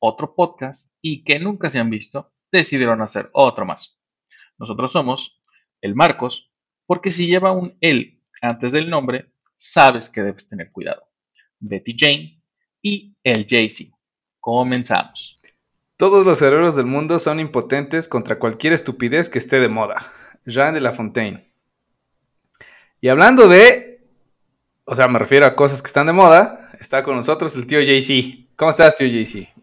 otro podcast y que nunca se han visto, decidieron hacer otro más. Nosotros somos el Marcos, porque si lleva un él antes del nombre, sabes que debes tener cuidado. Betty Jane y el Jay-Z. Comenzamos. Todos los cerebros del mundo son impotentes contra cualquier estupidez que esté de moda. Jean de La Fontaine. Y hablando de. O sea, me refiero a cosas que están de moda. Está con nosotros el tío JC. ¿Cómo estás, tío JC?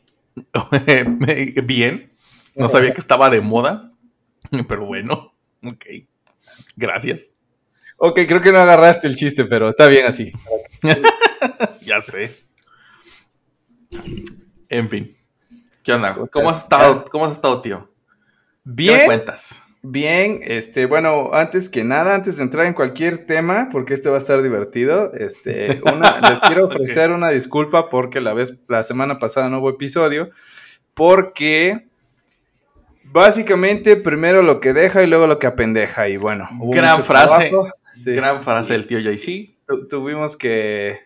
Bien, no sabía que estaba de moda, pero bueno, ok, gracias. Ok, creo que no agarraste el chiste, pero está bien así. Ya sé. En fin. ¿Qué onda? ¿Cómo ¿Cómo has estás? estado, cómo has estado tío? ¿Qué me Bien, cuentas? Bien. Este, bueno, antes que nada, antes de entrar en cualquier tema, porque este va a estar divertido, este, una- les quiero ofrecer una disculpa porque la vez, la semana pasada no hubo episodio, porque básicamente primero lo que deja y luego lo que apendeja y bueno. hubo Gran frase. Sí. Gran frase del tío JC. Tu- tuvimos que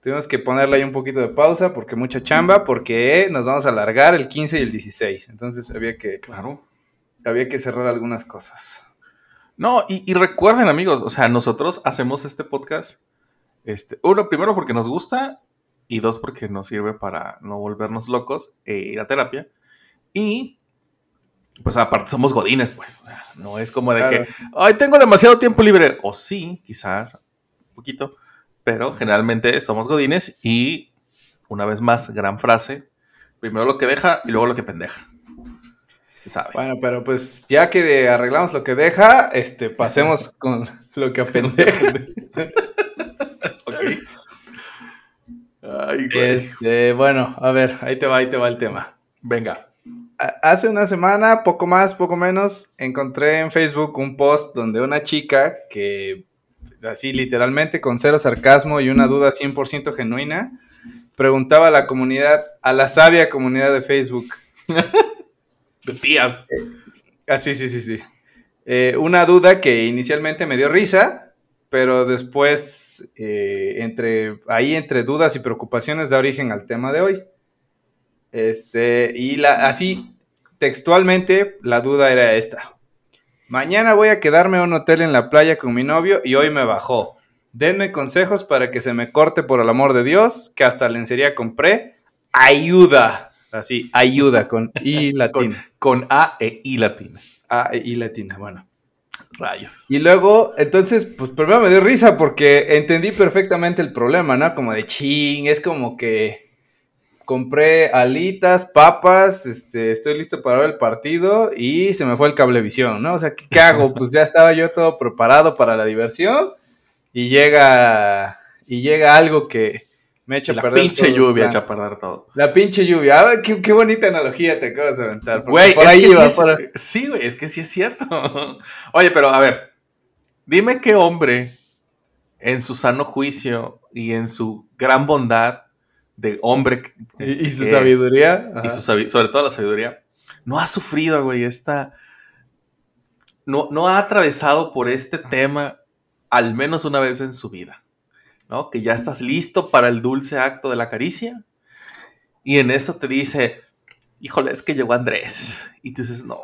tuvimos que ponerle ahí un poquito de pausa porque mucha chamba, porque nos vamos a alargar el 15 y el 16. Entonces había que, Claro. Había que cerrar algunas cosas. No, y, y recuerden, amigos, o sea, nosotros hacemos este podcast, este, uno, primero porque nos gusta, y dos, porque nos sirve para no volvernos locos e ir a terapia. Y, pues aparte somos godines, pues. o sea, no es como de Claro. que, ay, tengo demasiado tiempo libre. O sí, quizá, un poquito, pero generalmente somos godines y, una vez más, gran frase, primero lo que deja y luego lo que pendeja. Sabe. Bueno, pero pues ya que arreglamos lo que deja, este, pasemos con lo que apendeja. Ok. Ay, güey. Este, bueno, a ver, ahí te va, ahí te va el tema. Venga. Hace una semana, poco más, poco menos, encontré en Facebook un post donde una chica que, así literalmente con cero sarcasmo y una duda 100% genuina, preguntaba a la comunidad, a la sabia comunidad de Facebook. Tías. Ah, sí, sí, sí, sí. Eh, una duda que inicialmente me dio risa, pero después, eh, entre, ahí entre dudas y preocupaciones, da origen al tema de hoy. Este, y así, textualmente, la duda era esta. Mañana voy a quedarme a un hotel en la playa con mi novio y hoy me bajó. Denme consejos para que se me corte por el amor de Dios, que hasta lencería compré. Ayuda. Así, ayuda con I Con, latina. con A e I latina. A e I latina, bueno. Rayos. Y luego, entonces, pues primero me dio risa porque entendí perfectamente el problema, ¿no? Como de ching, es como que compré alitas, papas, este, estoy listo para ver el partido y se me fue el cablevisión, ¿no? O sea, ¿qué, qué hago? Pues ya estaba yo todo preparado para la diversión y llega, y llega algo que me echa a La perder pinche todo lluvia echa a perder todo. La pinche lluvia. Ah, qué, qué bonita analogía te acabas de aventar. Güey, por ahí que iba, sí, güey, es que sí es cierto. Oye, pero a ver, dime qué hombre en su sano juicio y en su gran bondad de hombre este, y, su es, sabiduría. y su sabi- sobre todo la sabiduría, no ha sufrido, güey, esta... No, no ha atravesado por este tema al menos una vez en su vida, ¿no? Que ya estás listo para el dulce acto de la caricia y en eso te dice, híjole, es que llegó Andrés. Y tú dices, no,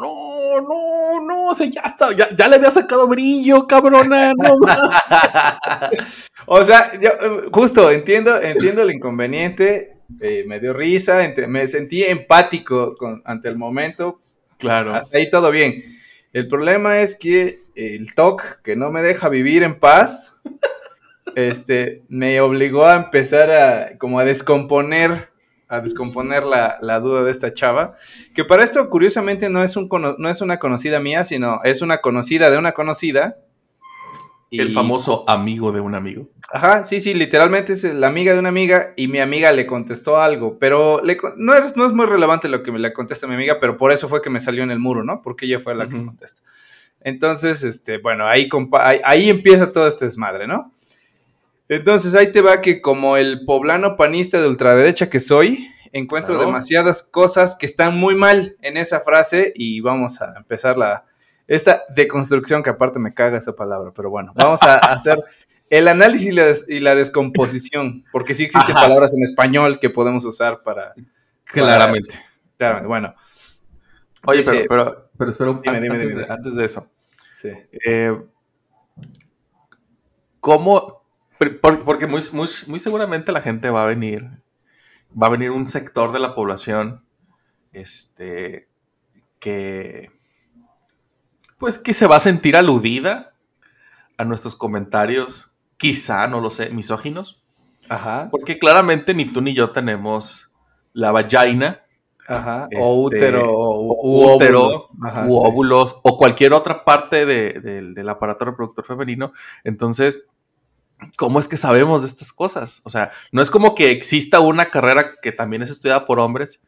no, no, no, o sea, ya, está, ya, ya le había sacado brillo, cabrona, no mames". O sea, yo justo entiendo, entiendo el inconveniente, eh, me dio risa, me sentí empático con- ante el momento, Claro. hasta ahí todo bien. El problema es que el TOC, que no me deja vivir en paz, este, me obligó a empezar a, como a descomponer, a descomponer la, la duda de esta chava, que para esto, curiosamente, no es, un no es una conocida mía, sino es una conocida de una conocida, El famoso amigo de un amigo. Ajá, sí, sí, literalmente es la amiga de una amiga y mi amiga le contestó algo, pero le no, es, no es muy relevante lo que me le contesta mi amiga, pero por eso fue que me salió en el muro, ¿no? Porque ella fue la que Ujú. contesta. Entonces, este, bueno, ahí, ahí empieza todo este desmadre, ¿no? Entonces ahí te va que como el poblano panista de ultraderecha que soy, encuentro Claro. demasiadas cosas que están muy mal en esa frase y vamos a empezar la esta deconstrucción que aparte me caga esa palabra, pero bueno, vamos a hacer el análisis y la, des- y la descomposición, porque sí existen Ajá. palabras en español que podemos usar para Claramente. claramente, bueno, Oye, Dice- pero, pero, pero espera un Dime, antes, dime, de- dime. antes de eso. sí. Eh, ¿Cómo? Por- por- Porque muy, muy, muy seguramente la gente va a venir. Va a venir un sector de la población. Este. Que. Pues que se va a sentir aludida a nuestros comentarios. Quizá, no lo sé, misóginos. Ajá, Porque claramente ni tú ni yo tenemos la vagina ajá, Este, o útero, o, u útero, Ajá, u sí. óvulos o cualquier otra parte de- del aparato reproductor femenino. Entonces, ¿cómo es que sabemos de estas cosas? O sea, no es como que exista una carrera que también es estudiada por hombres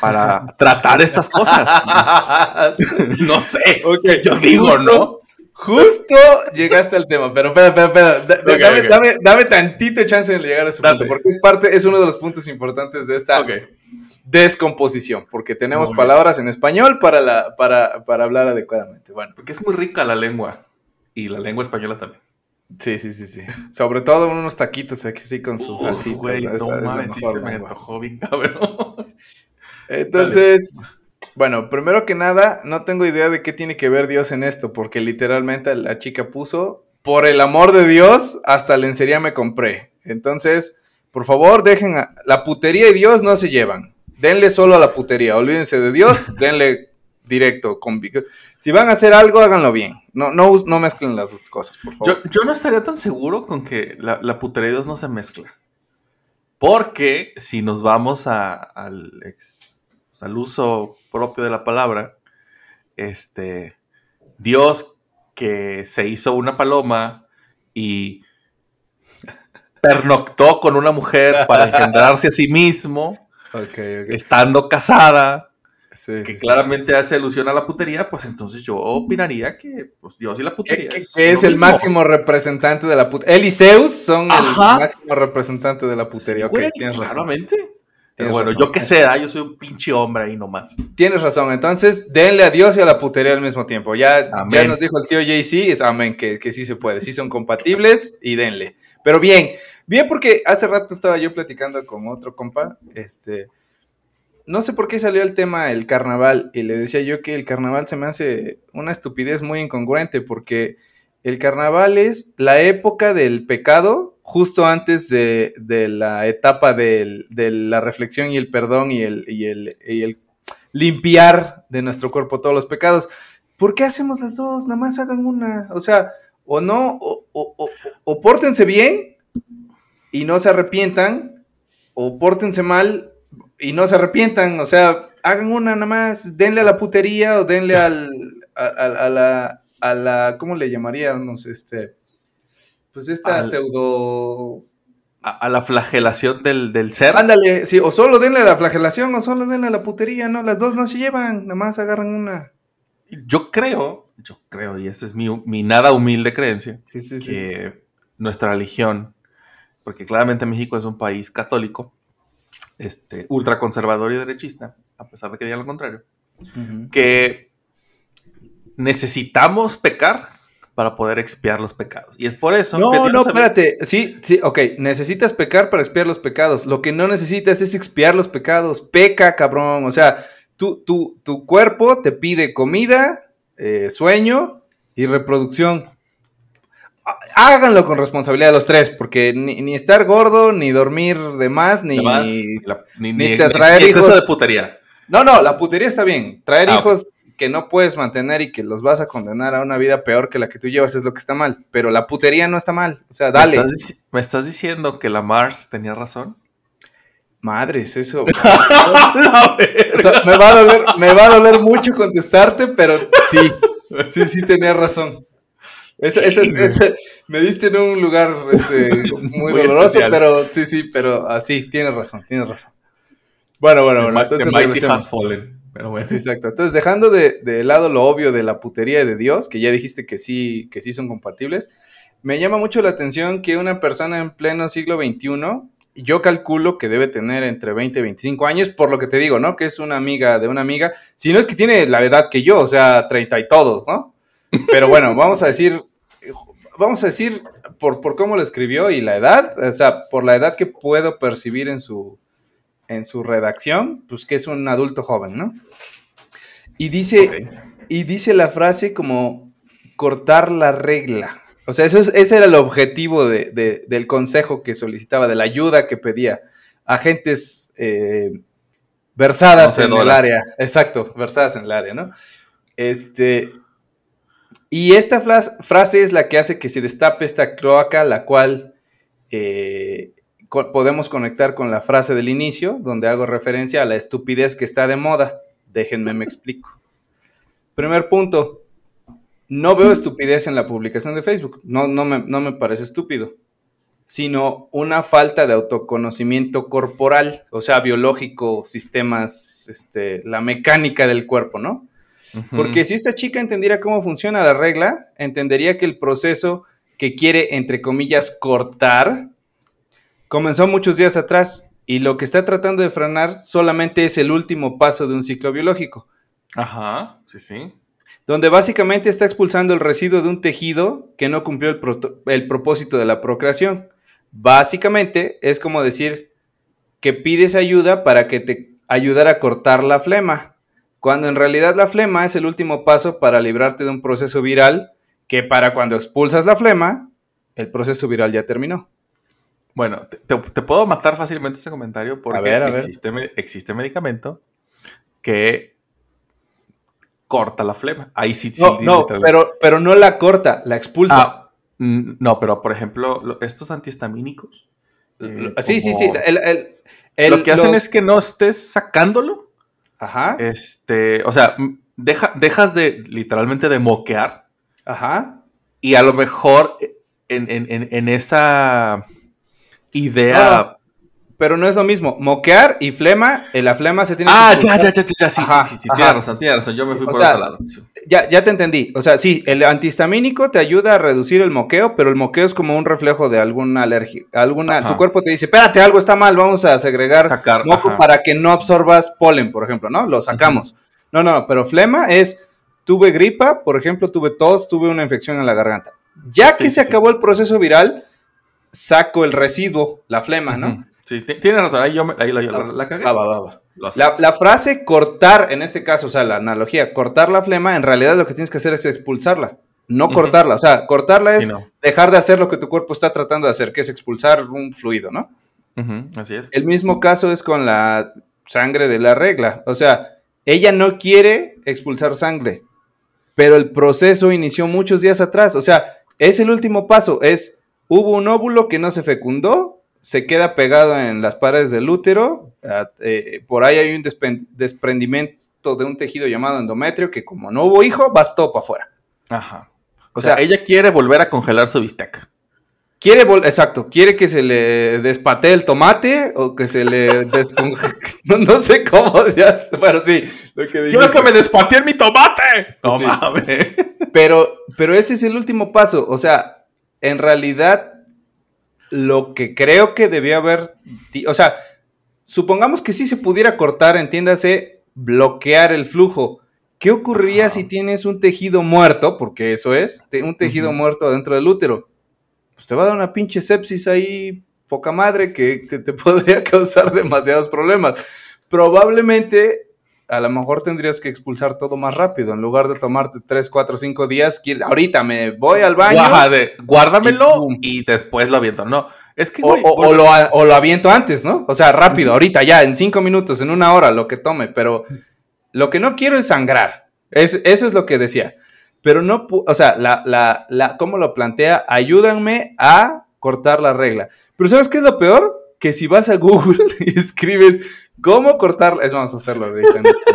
para tratar estas cosas. no sé. Ok, Yo digo, justo- ¿no? Justo llegaste al tema, pero espera, espera, espera. Da- dame, ok. dame- dame tantito chance de llegar a Date. punto, porque es parte, es uno de los puntos importantes de esta descomposición, porque tenemos Muy bien. palabras en español para, la, para, para hablar adecuadamente. Bueno, Porque es muy rica la lengua. Y la lengua española también. Sí, sí, sí, sí. Sobre todo unos taquitos aquí sí con su Uf, salsita. güey, ¿no? Mames, sí se me antojó bien cabrón. Entonces, bueno, primero que nada, no tengo idea de qué tiene que ver Dios en esto, porque literalmente la chica puso, por el amor de Dios, hasta lencería me compré. Entonces, por favor, dejen, a- la putería y Dios no se llevan. Denle solo a la putería, olvídense de Dios, denle directo. Con, si van a hacer algo, háganlo bien. No, no, no mezclen las dos cosas, por favor. Yo, yo no estaría tan seguro con que la, la putería de Dios no se mezcla. Porque si nos vamos a- al, ex- pues, al uso propio de la palabra, este, Dios que se hizo una paloma y pernoctó con una mujer para engendrarse a sí mismo, Ok, ok. estando casada, Sí, que sí, sí. claramente hace alusión a la putería, pues entonces yo opinaría que pues, Dios y la putería que- es que es lo el mismo. máximo representante de la putería. Él y Zeus son Ajá. el máximo representante de la putería. Sí, Ok, güey, tienes razón. claramente. Pero Tienes bueno, razón. yo qué sé, yo soy un pinche hombre ahí nomás. Tienes razón. Entonces, denle a Dios y a la putería al mismo tiempo. Ya, ya nos dijo el tío JC, es amén, que, que sí se puede. Sí son compatibles y denle. Pero bien, bien porque hace rato estaba yo platicando con otro compa, este... No sé por qué salió el tema el carnaval y le decía yo que el carnaval se me hace una estupidez muy incongruente porque el carnaval es la época del pecado justo antes de, de la etapa del- de la reflexión y el perdón y el, y, el, y el limpiar de nuestro cuerpo todos los pecados. ¿Por qué hacemos las dos? Nada más hagan una. O sea, o no, o, o- o- o pórtense bien y no se arrepientan, o pórtense mal y no se arrepientan. O sea, hagan una nada más, denle a la putería o denle al, a, a- a la, a la, ¿cómo le llamaríamos? Este, pues esta Al- pseudo... A, a la flagelación del, del ser. Ándale, sí, o solo denle a la flagelación o solo denle a la putería, no, las dos no se llevan, nada más agarran una. Yo creo, yo creo, y esta es mi, mi nada humilde creencia, Sí, sí, sí. que nuestra religión, porque claramente México es un país católico, este, ultraconservador y derechista, a pesar de que digan lo contrario, que necesitamos pecar para poder expiar los pecados. Y es por eso. No, no, espérate. Sí, sí, ok. Necesitas pecar para expiar los pecados. Lo que no necesitas es expiar los pecados. Peca, cabrón. O sea, tu, tu, tu cuerpo te pide comida, eh, sueño y reproducción. Há- Háganlo con responsabilidad los tres, porque ni, ni estar gordo, ni dormir de más, ni... Además, la- ni, ni te traer ni hijos. de putería. No, no, la putería está bien. Traer Ah, hijos que no puedes mantener y que los vas a condenar a una vida peor que la que tú llevas es lo que está mal. Pero la putería no está mal. O sea, dale. ¿Me estás, dici- me estás diciendo que la Mars tenía razón? Madres, eso. O sea, me, va a doler, me va a doler mucho contestarte, pero sí, sí, sí tenía razón. Ese, ese, ese- me diste en un lugar este, muy, Muy doloroso, especial. pero sí, sí, pero así, tienes razón, tienes razón. Bueno, bueno, bueno, entonces Mighty. Has Fallen. Pero bueno. Sí, exacto. Entonces, dejando de, de lado lo obvio de la putería de Dios, que ya dijiste que sí, que sí son compatibles, me llama mucho la atención que una persona en pleno siglo XXI, yo calculo que debe tener entre 20 y 25 años, por lo que te digo, ¿no? Que es una amiga de una amiga, si no es que tiene la edad que yo, o sea, 30 y todos, ¿no? Pero bueno, vamos a decir, vamos a decir por, por cómo lo escribió y la edad, o sea, por la edad que puedo percibir en su, en su redacción, pues que es un adulto joven, ¿no? Y dice, y dice la frase como cortar la regla. O sea, eso es- ese era el objetivo de- de- del consejo que solicitaba, de la ayuda que pedía a gentes eh, versadas en el área. Exacto, versadas en el área, ¿no? Este. Y esta frase es la que hace que se destape esta cloaca, la cual eh, podemos conectar con la frase del inicio, donde hago referencia a la estupidez que está de moda. Déjenme me explico. Primer punto. No veo estupidez en la publicación de Facebook. No, no, me, no me parece estúpido. Sino una falta de autoconocimiento corporal, o sea, biológico, sistemas, este, la mecánica del cuerpo, ¿no? Porque si esta chica entendiera cómo funciona la regla, entendería que el proceso que quiere, entre comillas, cortar, comenzó muchos días atrás y lo que está tratando de frenar solamente es el último paso de un ciclo biológico, Ajá, sí, sí. donde básicamente está expulsando el residuo de un tejido que no cumplió el, el propósito de la procreación. Básicamente es como decir que pides ayuda para que te ayudara a cortar la flema, cuando en realidad la flema es el último paso para librarte de un proceso viral que para cuando expulsas la flema, el proceso viral ya terminó. Bueno, te, puedo matar fácilmente ese comentario porque A ver, a ver. Existe, existe medicamento que corta la flema. Ahí sí, sí. No, no, literalmente. pero, pero no la corta, la expulsa. Ah, no, pero por ejemplo, lo- estos antihistamínicos. eh, sí, sí, sí. el- el- el- lo que hacen los- es que no estés sacándolo. Ajá, Este, o sea, deja, dejas de literalmente de moquear ajá. y a lo mejor en, en- en- en esa idea. Pero no es lo mismo. Moquear y flema, eh, la flema se tiene Ah, que ya, expulsar. ya, ya, ya, sí, Ajá, sí, sí, sí, razón, razón. Yo me fui O por sea, otro lado. sí. Ya, ya te entendí. O sea, sí, el antihistamínico te ayuda a reducir el moqueo, pero el moqueo es como un reflejo de alguna alergia. Alguna, Ajá. tu cuerpo te dice, espérate, algo está mal, vamos a segregar Sacar, moco ajá. para que no absorbas polen, por ejemplo, ¿no? Lo sacamos. No, no, pero flema es, tuve gripa, por ejemplo, tuve tos, tuve una infección en la garganta. Ya que Sí, se acabó el proceso viral, saco el residuo, la flema, ¿no? Sí, ti- tienes razón. Ahí, yo me- ahí la, la- la cagué. Va, va, va. La, la frase cortar, en este caso, o sea, la analogía, cortar la flema, en realidad lo que tienes que hacer es expulsarla, no cortarla. O sea, cortarla es Sí, no. dejar de hacer lo que tu cuerpo está tratando de hacer, que es expulsar un fluido, ¿no? Así es. El mismo caso es con la sangre de la regla. O sea, ella no quiere expulsar sangre, pero el proceso inició muchos días atrás. O sea, es el último paso. Es, hubo un óvulo que no se fecundó, se queda pegado en las paredes del útero, ah, eh, por ahí hay un desprendimiento de un tejido llamado endometrio que como no hubo hijo, vas todo para afuera. Ajá. O O sea, sea, ella quiere volver a congelar su bistec. Quiere, exacto, quiere que se le despatee el tomate o que se le no, no sé cómo, ya, bueno, sí, lo que ¡Quiero dijiste. que me despateen mi tomate! No Sí. mames. Pero, pero ese es el último paso. O sea, en realidad, lo que creo que debió haber. O sea, supongamos que sí se pudiera cortar, entiéndase, bloquear el flujo. ¿Qué ocurriría Ajá. si tienes un tejido muerto? Porque eso es, un tejido muerto dentro del útero. Pues te va a dar una pinche sepsis ahí, poca madre, que, que te podría causar demasiados problemas. Probablemente a lo mejor tendrías que expulsar todo más rápido. En lugar de tomarte 3, 4, 5 días, ahorita me voy al baño. Guárdamelo Y después lo aviento. No, es que. O, güey, o- lo, a- o lo aviento antes, ¿no? O sea, rápido, ahorita, ya, en 5 minutos, en una hora, lo que tome. Pero lo que no quiero es sangrar. Es, eso es lo que decía. Pero no, o sea, la, la, la, ¿cómo lo plantea? Ayúdanme a cortar la regla. Pero ¿sabes qué es lo peor? Que si vas a Google y escribes cómo cortar, es vamos a hacerlo ahorita. en este.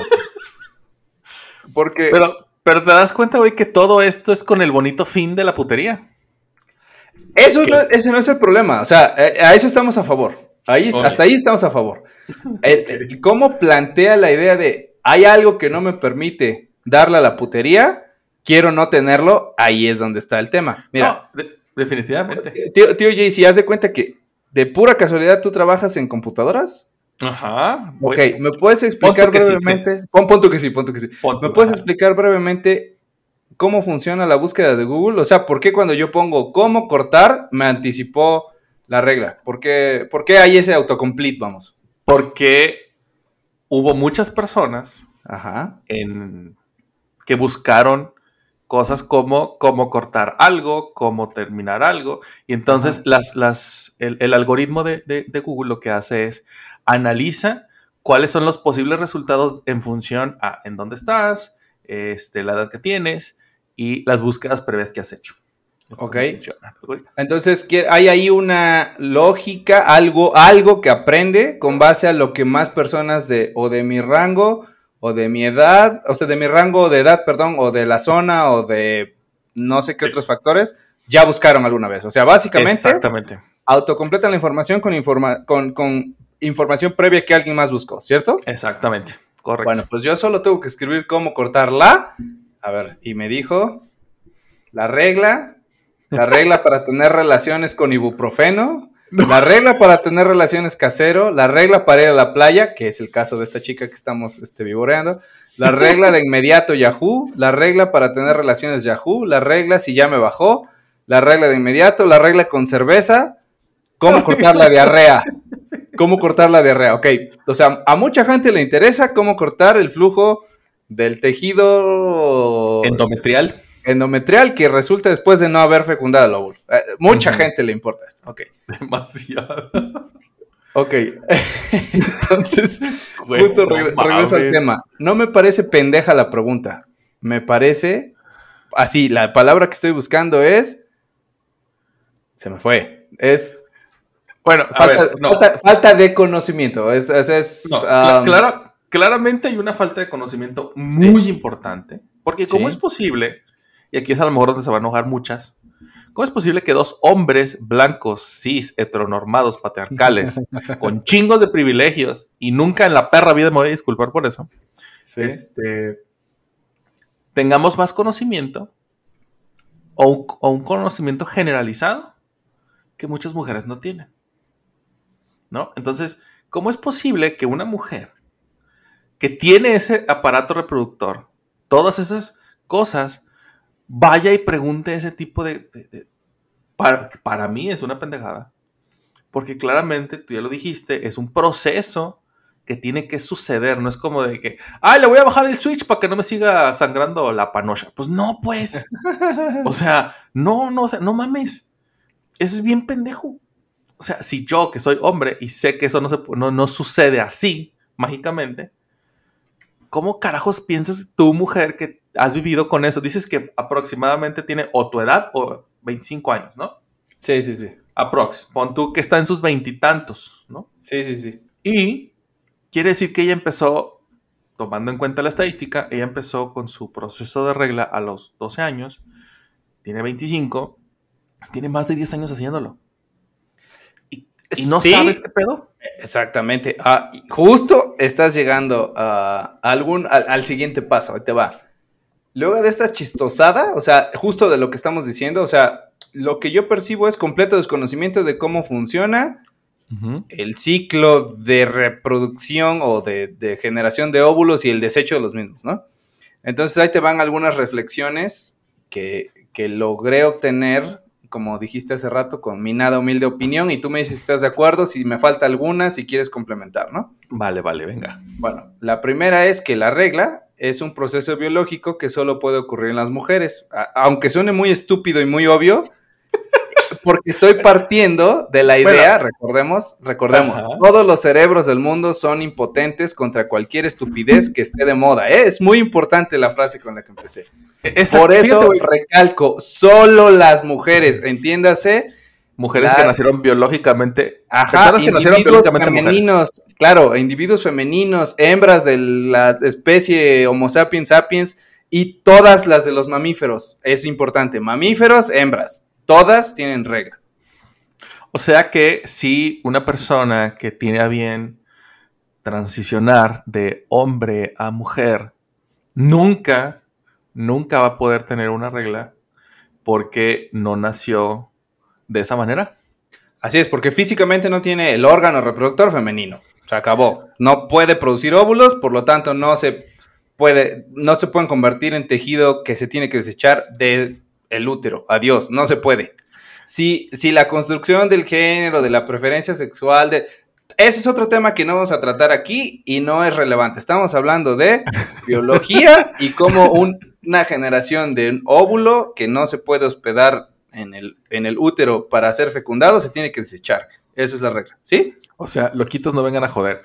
Porque Pero, Pero te das cuenta, güey, que todo esto es con el bonito fin de la putería. Eso no, ese no es el problema. O sea, eh, a eso estamos a favor. Ahí. Hasta ahí estamos a favor. El- el- ¿Cómo plantea la idea de hay algo que no me permite darle a la putería? Quiero no tenerlo. Ahí es donde está el tema. Mira, No, de- definitivamente. tío, tío Jay, si haz de cuenta que de pura casualidad tú trabajas en computadoras. Ajá. Ok. ¿me puedes explicar sí, brevemente? Pon, pon tú que sí, pon tú que sí. Pon tú, ¿Me puedes ajá. explicar brevemente cómo funciona la búsqueda de Google? O sea, ¿por qué cuando yo pongo cómo cortar me anticipó la regla? ¿Por qué, por qué hay ese autocomplete, vamos? Porque hubo muchas personas Ajá. en, que buscaron cosas como cómo cortar algo, cómo terminar algo. Y entonces Ajá. las, las, el, el algoritmo de, de- de Google lo que hace es analiza cuáles son los posibles resultados en función a en dónde estás, este, la edad que tienes y las búsquedas previas que has hecho. Es como Ok. funciona. Entonces, ¿qué- hay ahí una lógica, algo, algo que aprende con base a lo que más personas de o de mi rango o de mi edad, o sea, de mi rango de edad, perdón, o de la zona o de no sé qué Sí. otros factores, ya buscaron alguna vez. O sea, básicamente Exactamente. autocompletan la información con, informa- con, con información previa que alguien más buscó, ¿cierto? Exactamente. Correcto. Bueno, pues yo solo tengo que escribir cómo cortar la. A ver, y me dijo la regla, la regla para tener relaciones con ibuprofeno, la regla para tener relaciones casero, la regla para ir a la playa, que es el caso de esta chica que estamos este, vivoreando, la regla de inmediato Yahoo, la regla para tener relaciones Yahoo, la regla si ya me bajó, la regla de inmediato, la regla con cerveza, cómo cortar la diarrea. ¿Cómo cortar la diarrea? Ok, o sea, a mucha gente le interesa cómo cortar el flujo del tejido Endometrial. Endometrial que resulta después de no haber fecundado el óvulo. Eh, mucha gente le importa esto. Ok, Demasiado. ok. Entonces, justo no regreso al tema. No me parece pendeja la pregunta. Me parece, así, la palabra que estoy buscando es, se me fue, es Bueno, a falta, ver, no. falta- falta de conocimiento. Es, es, es, No, um, cla- clara- claramente hay una falta de conocimiento muy importante. Porque ¿cómo Sí. es posible? Y aquí es a lo mejor donde se van a enojar muchas. ¿Cómo es posible que dos hombres blancos, cis, heteronormados, patriarcales, con chingos de privilegios, y nunca en la perra vida me voy a disculpar por eso, sí. este, tengamos más conocimiento o un, o un conocimiento generalizado que muchas mujeres no tienen. ¿No? Entonces, ¿cómo es posible que una mujer que tiene ese aparato reproductor, todas esas cosas, vaya y pregunte ese tipo de... de- de- para, para mí es una pendejada. Porque claramente, tú ya lo dijiste, es un proceso que tiene que suceder. No es como de que, ay, le voy a bajar el switch para que no me siga sangrando la panocha. Pues no, pues. O sea, no, no, o sea, no mames. Eso es bien pendejo. O sea, si yo, que soy hombre, y sé que eso no, se, no, no sucede así, mágicamente, ¿cómo carajos piensas tú, mujer, que has vivido con eso? Dices que aproximadamente tiene o tu edad o 25 años, ¿no? Sí, sí, sí. Aprox. Pon tú que está en sus veintitantos, ¿no? Sí, sí, sí. Y quiere decir que ella empezó, tomando en cuenta la estadística, ella empezó con su proceso de regla a los 12 años, tiene 25, tiene más de 10 años haciéndolo. Y, y no Sí, sabes qué pedo. Exactamente. Ah, justo estás llegando a algún, al, al siguiente paso. Ahí te va. Luego de esta chistosada, o sea, justo de lo que estamos diciendo, o sea, lo que yo percibo es completo desconocimiento de cómo funciona el ciclo de reproducción o de, de generación de óvulos y el desecho de los mismos, ¿no? Entonces ahí te van algunas reflexiones que, que logré obtener, como dijiste hace rato, con mi nada humilde opinión, y tú me dices si estás de acuerdo, si me falta alguna, si quieres complementar, ¿no? Vale, vale, venga. Bueno, la primera es que la regla es un proceso biológico que solo puede ocurrir en las mujeres, A- aunque suene muy estúpido y muy obvio, porque estoy partiendo de la idea, recordemos, recordemos, Ajá. todos los cerebros del mundo son impotentes contra cualquier estupidez que esté de moda. ¿eh? Es muy importante la frase con la que empecé. Esa- Por eso fíjate, recalco, solo las mujeres, entiéndase, mujeres las- que nacieron biológicamente. Ajá, personas que nacieron individuos biológicamente mujeres. femeninos, claro, individuos femeninos, hembras de la especie Homo sapiens sapiens Y todas las de los mamíferos, es importante, mamíferos, hembras, todas tienen regla. O sea que si una persona que tiene a bien transicionar de hombre a mujer, nunca, nunca va a poder tener una regla porque no nació de esa manera. Así es, porque físicamente no tiene el órgano reproductor femenino. Se acabó. No puede producir óvulos, por lo tanto no se puede, no se pueden convertir en tejido que se tiene que desechar del el útero. Adiós, no se puede. Si, si la construcción del género, de la preferencia sexual, de, ese es otro tema que no vamos a tratar aquí y no es relevante. Estamos hablando de biología y cómo una generación de un óvulo que no se puede hospedar en el, en el útero para ser fecundado se tiene que desechar. Esa es la regla, ¿sí? O sea, loquitos no vengan a joder.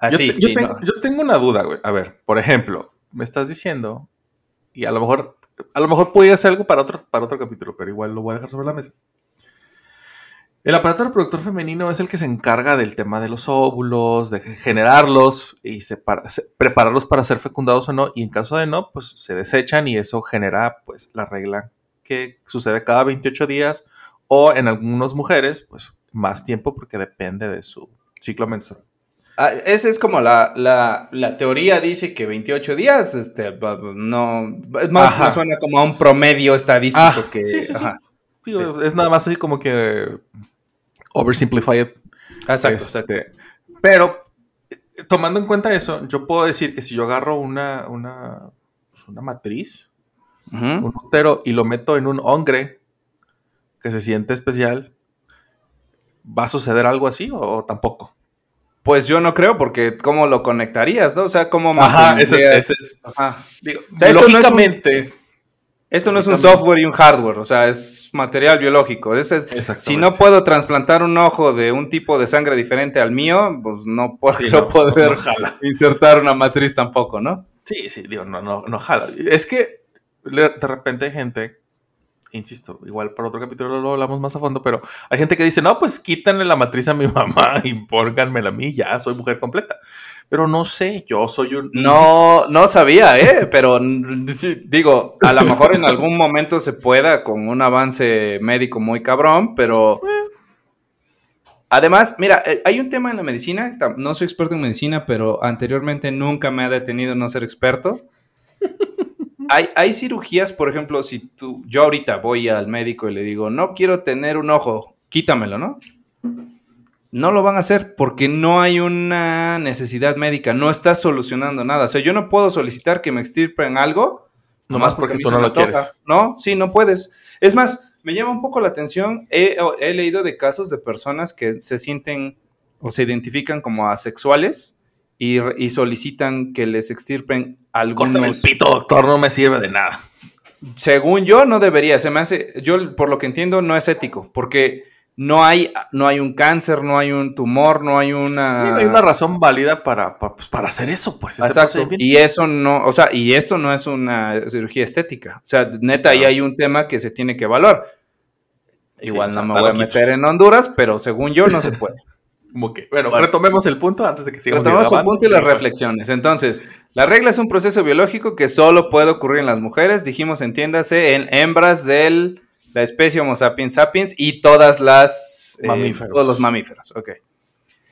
Así, yo, sí, tengo, no. yo tengo una duda, güey. A ver, por ejemplo, me estás diciendo, y a lo mejor, a lo mejor podría ser algo para otro, para otro capítulo, pero igual lo voy a dejar sobre la mesa. El aparato reproductor femenino es el que se encarga del tema de los óvulos, de generarlos y prepararlos para ser fecundados o no. Y en caso de no, pues se desechan y eso genera pues la regla que sucede cada 28 días o en algunas mujeres pues más tiempo porque depende de su ciclo menstrual. Ah, esa es como la, la, la teoría dice que 28 días, este, no, es más, Ajá. suena como a un promedio estadístico Ah, que, sí, sí, sí. Digo, Es nada más así como que oversimplified. Exacto, Este, exacto. Pero eh, tomando en cuenta eso, yo puedo decir que si yo agarro una, una, pues, una matriz, un útero y lo meto en un hombre que se siente especial, ¿va a suceder algo así o, o tampoco? Pues yo no creo, porque ¿cómo lo conectarías, no? O sea, ¿cómo Ajá, ese es, es- Ajá. digo, O sea, esto no es un- lógicamente. Esto no es un software y un hardware, o sea, es material biológico. Ese es- Exactamente. si no puedo trasplantar un ojo de un tipo de sangre diferente al mío, pues no puedo Sí, no poder jala. insertar una matriz tampoco, ¿no? Sí, sí, digo, no, no, no jala. Es que de repente hay gente, insisto, igual para otro capítulo lo hablamos más a fondo, pero hay gente que dice, no, pues quítanle la matriz a mi mamá y pónganmela a mí, ya soy mujer completa. Pero no sé, yo soy un... No, no sabía, ¿eh? Pero digo, a lo mejor en algún momento se pueda con un avance médico muy cabrón, pero... Además, mira, eh, hay un tema en la medicina, no soy experto en medicina, pero anteriormente nunca me ha detenido no ser experto. Hay, hay cirugías, por ejemplo, si tú, yo ahorita voy al médico y le digo, no quiero tener un ojo, quítamelo, ¿no? No lo van a hacer porque no hay una necesidad médica, no estás solucionando nada. O sea, yo no puedo solicitar que me extirpen algo. Nomás porque mí tú no lo quieres. antoja. No, sí, no puedes. Es más, me llama un poco la atención. He, he leído de casos de personas que se sienten o se identifican como asexuales y, y solicitan que les extirpen Córtame el algunos. pito, doctor, no me sirve de nada. Según yo, no debería. Se me hace. Yo, por lo que entiendo, no es ético. Porque no hay, no hay un cáncer, no hay un tumor, no hay una. No hay una razón válida para, pa- pues, para hacer eso, pues. Exacto. Y eso no, o sea, y esto no es una cirugía estética. O sea, neta, ahí claro. hay un tema que se tiene que evaluar. Igual no me voy a meter en Honduras, pero según yo no se puede. Como que, bueno, Bueno. retomemos el punto antes de que sigamos Retomamos el punto y las reflexiones. Entonces, la regla es un proceso biológico que solo puede ocurrir en las mujeres. Dijimos, entiéndase, en hembras de la especie Homo sapiens sapiens y todas las... eh, Mamíferos. todos los mamíferos, ok. No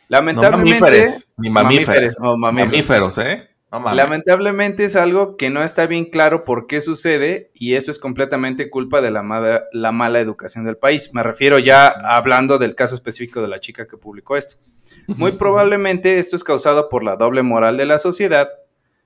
Lamentablemente... mamíferos, ni mamíferos. o mamíferos. Mamíferos, ¿eh? Lamentablemente es algo que no está bien claro por qué sucede y eso es completamente culpa de la mala, la mala educación del país. Me refiero ya hablando del caso específico de la chica que publicó esto. Muy probablemente esto es causado por la doble moral de la sociedad,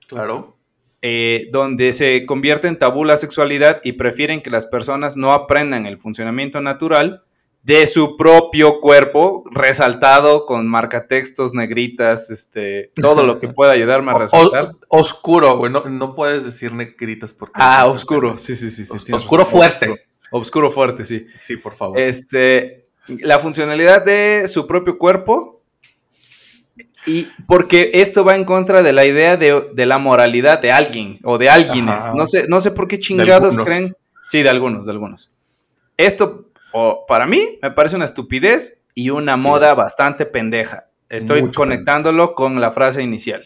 Claro. eh, donde se convierte en tabú la sexualidad y prefieren que las personas no aprendan el funcionamiento natural de su propio cuerpo, resaltado con marcatextos, negritas, este, todo lo que pueda ayudarme a resaltar. o- oscuro, güey. No, no puedes decir negritas porque. Ah, oscuro. Sí, sí, sí. sí Os- oscuro razón. fuerte. Oscuro. Oscuro fuerte, sí. Sí, por favor. Este, la funcionalidad de su propio cuerpo. Y porque esto va en contra de la idea de, de la moralidad de alguien o de alguienes. Ajá. No sé, no sé por qué chingados creen. Sí, de algunos, de algunos. Esto, o, para mí, me parece una estupidez y una Sí moda es. bastante pendeja. Estoy Mucho conectándolo con la frase inicial.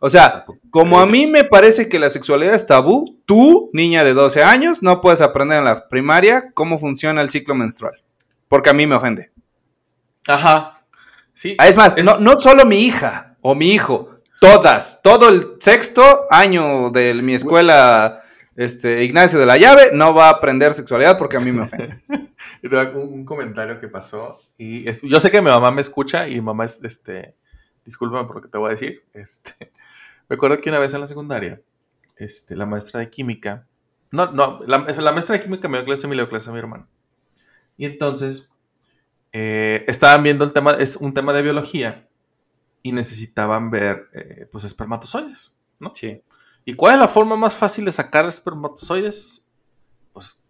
O sea, como a mí me parece que la sexualidad es tabú, tú, niña de 12 años, no puedes aprender en la primaria cómo funciona el ciclo menstrual. Porque a mí me ofende. Ajá. Sí. Ah, es más, No, no solo mi hija o mi hijo, todas, todo el sexto año de mi escuela, este, Ignacio de la Llave, no va a aprender sexualidad porque a mí me ofende. un, un comentario que pasó y es- yo sé que mi mamá me escucha y mi mamá es, este, discúlpame por lo que te voy a decir, este, me acuerdo que una vez en la secundaria, este, la maestra de química, no, no, la, la maestra de química me dio clase a mí, le dio clase a mi hermano. Y entonces, eh, estaban viendo el tema, es un tema de biología y necesitaban ver, eh, pues, espermatozoides, ¿no? Sí. ¿Y cuál es la forma más fácil de sacar espermatozoides? Pues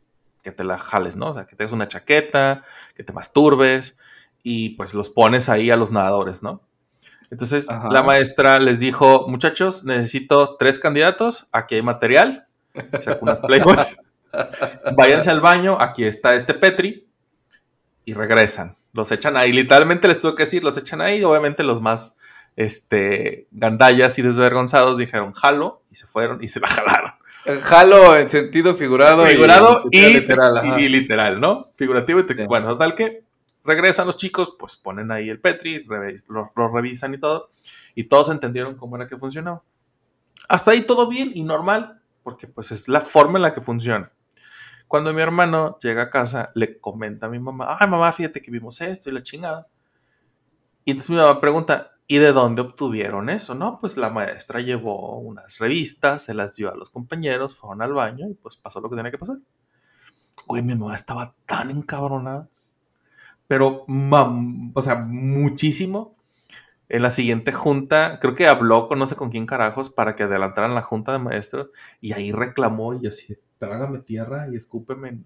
que te la jales, ¿no? O sea, que te una chaqueta, que te masturbes y pues los pones ahí a los nadadores, ¿no? Entonces Ajá. la maestra les dijo, muchachos, necesito tres candidatos, aquí hay material, sacó unas playboys, váyanse al baño, aquí está este Petri y regresan. Los echan ahí, literalmente les tuve que decir, los echan ahí, obviamente los más este, gandallas y desvergonzados dijeron jalo y se fueron y se la jalaron. El Jalo en sentido figurado, Figurado y, literal. y literal, ¿no? Figurativo y textual. Sí. Bueno, total que regresan los chicos, pues ponen ahí el Petri, lo revisan y todo, y todos entendieron cómo era que funcionaba. Hasta ahí todo bien y normal, porque pues es la forma en la que funciona. Cuando mi hermano llega a casa, le comenta a mi mamá, ay mamá, fíjate que vimos esto y la chingada. Y entonces mi mamá pregunta, ¿y de dónde obtuvieron eso? No, pues la maestra llevó unas revistas, se las dio a los compañeros, fueron al baño y pues pasó lo que tenía que pasar. Güey, mi mamá estaba tan encabronada, pero, mam- o sea, muchísimo. En la siguiente junta, creo que habló con no sé con quién carajos para que adelantaran la junta de maestros y ahí reclamó y así, trágame tierra y escúpeme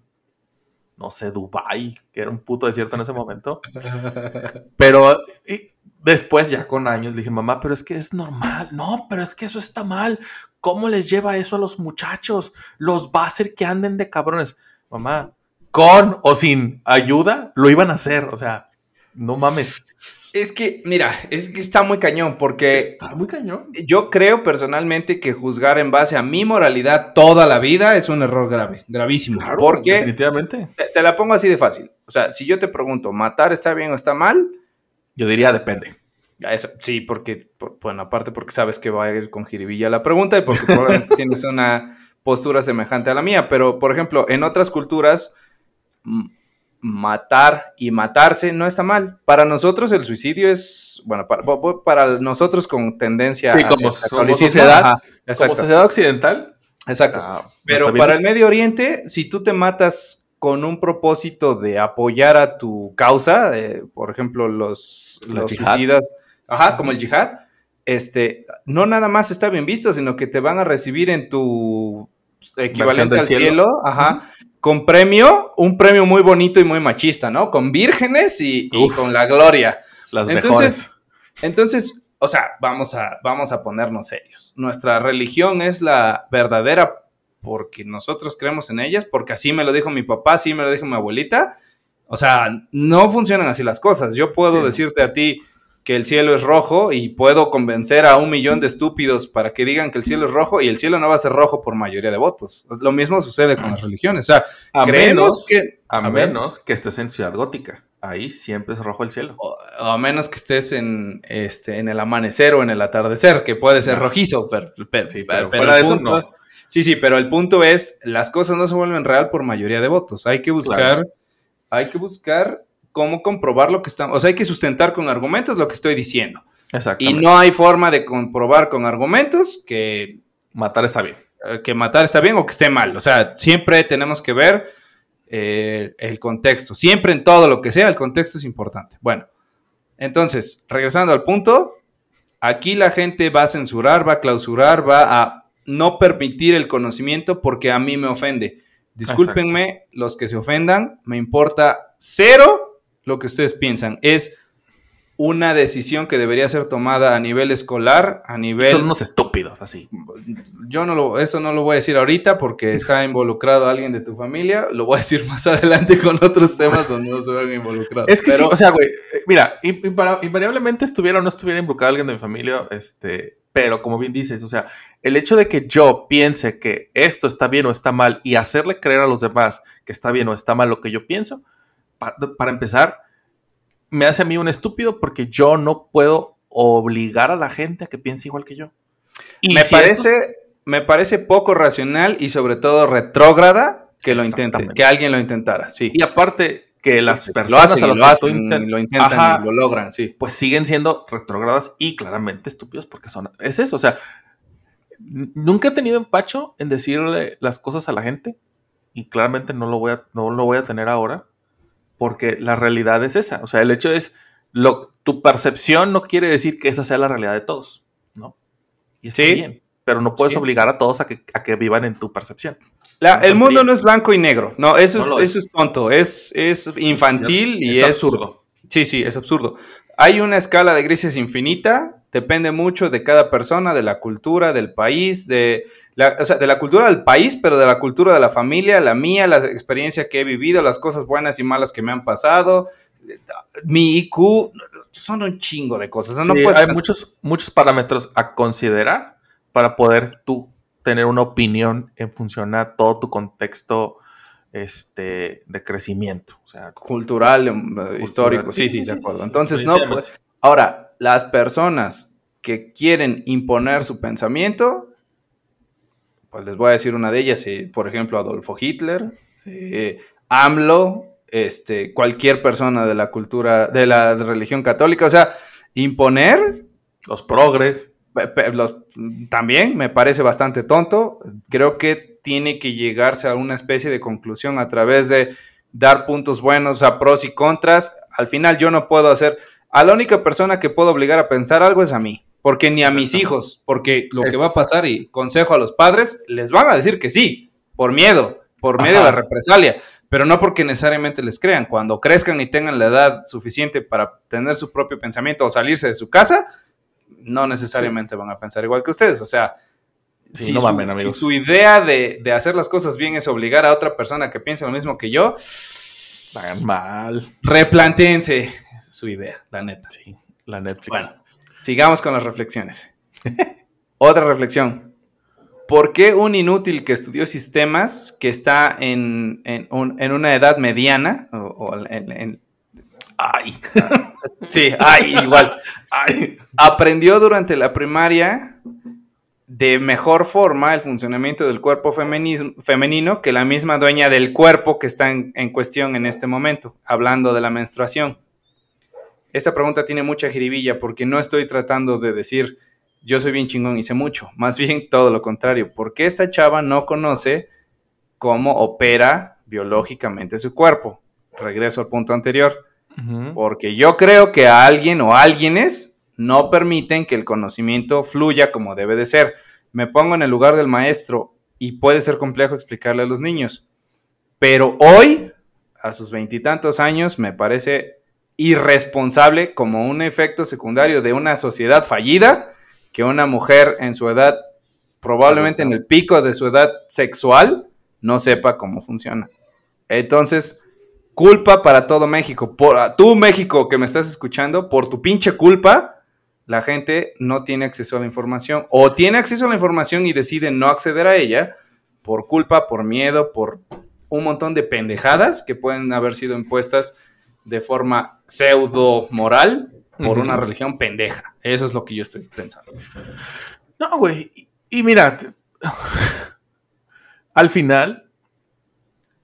no sé, Dubai, que era un puto desierto en ese momento. Pero y después, ya con años, le dije, mamá, pero es que es normal. No, pero es que eso está mal. ¿Cómo les lleva eso a los muchachos? Los va a hacer que anden de cabrones. Mamá, con o sin ayuda, lo iban a hacer. O sea, no mames. Es que, mira, es que está muy cañón porque Está muy cañón. yo creo personalmente que juzgar en base a mi moralidad toda la vida es un error grave, gravísimo. Claro, porque definitivamente. te, te la pongo así de fácil. O sea, si yo te pregunto, ¿matar está bien o está mal? Yo diría depende. Es- sí, porque, por- bueno, aparte porque sabes que va a ir con jiribilla la pregunta y porque probablemente tienes una postura semejante a la mía, pero, por ejemplo, en otras culturas, m- matar y matarse no está mal. Para nosotros el suicidio es, bueno, para, nosotros con tendencia Sí, como- sociedad, ajá, Como sociedad occidental. exacto. ah, Pero está bien para el. Medio Oriente, si tú te matas con un propósito de apoyar a tu causa, eh, por ejemplo, los, los suicidas, ajá, como el yihad, este, no nada más está bien visto, sino que te van a recibir en tu equivalente al cielo, cielo. ajá, con premio, un premio muy bonito y muy machista, ¿no? Con vírgenes y, con la gloria. Las Entonces, mejores. Entonces, o sea, vamos a, vamos a ponernos serios. Nuestra religión es la verdadera porque nosotros creemos en ellas, porque así me lo dijo mi papá, así me lo dijo mi abuelita. O sea, no funcionan así las cosas. Yo puedo Sí. decirte a ti que el cielo es rojo y puedo convencer a un millón de estúpidos para que digan que el cielo es rojo y el cielo no va a ser rojo por mayoría de votos. Lo mismo sucede con las religiones. O sea, A creemos menos, que... a, a ver. menos que estés en Ciudad Gótica. Ahí siempre es rojo el cielo. o, o a menos que estés en, este, en el amanecer o en el atardecer, que puede ser No. rojizo, pero, pero- Sí, pero- fuera el de eso, punto- no. Sí, sí, pero el punto es, las cosas no se vuelven real por mayoría de votos. Hay que buscar, Claro. hay que buscar cómo comprobar lo que estamos, o sea, hay que sustentar con argumentos lo que estoy diciendo. Y Exactamente. no hay forma de comprobar con argumentos que, Matar está bien. eh, que matar está bien o que esté mal. O sea, siempre tenemos que ver eh, el contexto. Siempre en todo lo que sea, el contexto es importante. Bueno, entonces, regresando al punto, aquí la gente va a censurar, va a clausurar, va a no permitir el conocimiento porque a mí me ofende. Discúlpenme los que se ofendan, me importa cero lo que ustedes piensan. Es una decisión que debería ser tomada a nivel escolar, a nivel... Son unos estúpidos, así. Yo no lo, eso no lo voy a decir ahorita porque está involucrado alguien de tu familia. Lo voy a decir más adelante con otros temas donde no se vean involucrados. Es que Pero- sí, o sea, güey, eh, mira, invariablemente estuviera o no estuviera involucrado alguien de mi familia, este, Pero como bien dices, o sea, el hecho de que yo piense que esto está bien o está mal y hacerle creer a los demás que está bien o está mal lo que yo pienso, pa- para empezar, me hace a mí un estúpido porque yo no puedo obligar a la gente a que piense igual que yo. Y me si parece, estos- me parece poco racional y sobre todo retrógrada que lo intente, Exactamente. que alguien lo intentara, sí. Y aparte que las personas hacen, a y las lo, hacen, lo intentan Ajá. y lo logran, sí. pues siguen siendo retrógradas y claramente estúpidos porque son... Es eso, o sea, nunca he tenido empacho en decirle las cosas a la gente y claramente no lo voy a, no lo voy a tener ahora porque la realidad es esa. O sea, el hecho es, lo, tu percepción no quiere decir que esa sea la realidad de todos, ¿no? Y está Sí. bien, pero no puedes Sí. obligar a todos a que, a que vivan en tu percepción. La- el mundo no es blanco y negro. No, eso, No es, lo es. eso es tonto. Es, es infantil y es, absurdo. Sí, sí, es absurdo. Hay una escala de grises infinita. Depende mucho de cada persona, de la cultura, del país, de la, o sea, de la cultura del país, pero de la cultura de la familia, la mía, la experiencia que he vivido, las cosas buenas y malas que me han pasado, mi IQ, son un chingo de cosas. No Sí, puedes hay muchos, muchos parámetros a considerar para poder tú tener una opinión en función a todo tu contexto este, de crecimiento. O sea, cultural, em, histórico. Sí, sí, de acuerdo. Entonces, no, pues, ahora, las personas que quieren imponer su pensamiento, pues les voy a decir una de ellas, eh, por ejemplo, Adolfo Hitler, eh, AMLO, este, cualquier persona de la cultura, de la religión católica, o sea, imponer Los progres. Los- también me parece bastante tonto. Creo que tiene que llegarse a una especie de conclusión a través de dar puntos buenos a pros y contras. Al final yo no puedo hacer, a la única persona que puedo obligar a pensar algo es a mí, porque ni a mis hijos, porque lo que va a pasar y consejo a los padres, les van a decir que sí, por miedo, por medio de la represalia, pero no porque necesariamente les crean. Cuando crezcan y tengan la edad suficiente para tener su propio pensamiento o salirse de su casa, no necesariamente van a pensar igual que ustedes. O sea, Sí, si, no su, mamen, si su idea de, de hacer las cosas bien es obligar a otra persona que piense lo mismo que yo, mal. replantéense su idea, la neta. Sí, la Netflix. Bueno, sigamos con las reflexiones. Otra reflexión. ¿Por qué un inútil que estudió sistemas, que está en, en un- en una edad mediana, o, o en, en- ay, sí, ay, igual, ay, aprendió durante la primaria de mejor forma el funcionamiento del cuerpo femeni- femenino que la misma dueña del cuerpo que está en, en cuestión en este momento, hablando de la menstruación? Esta pregunta tiene mucha jiribilla porque no estoy tratando de decir yo soy bien chingón y sé mucho, más bien todo lo contrario, porque esta chava no conoce cómo opera biológicamente su cuerpo. Regreso al punto anterior, porque yo creo que a alguien o alguienes no permiten que el conocimiento fluya como debe de ser. Me pongo en el lugar del maestro y puede ser complejo explicarle a los niños, pero hoy, a sus veintitantos años, me parece irresponsable como un efecto secundario de una sociedad fallida que una mujer en su edad, probablemente en el pico de su edad sexual, no sepa cómo funciona. Entonces, culpa para todo México. Por tú, México, que me estás escuchando, por tu pinche culpa, la gente no tiene acceso a la información o tiene acceso a la información y decide no acceder a ella por culpa, por miedo, por un montón de pendejadas que pueden haber sido impuestas de forma pseudo moral por una religión pendeja. Eso es lo que yo estoy pensando. No, güey. Y, y mira, al final,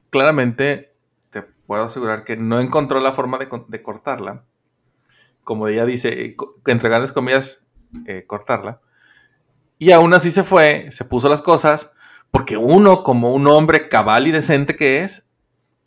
claramente te puedo asegurar que no encontró la forma de, cortarla. Como ella dice, eh, entre grandes comillas, eh, cortarla. Y aún así se fue, se puso las cosas, porque uno, como un hombre cabal y decente que es,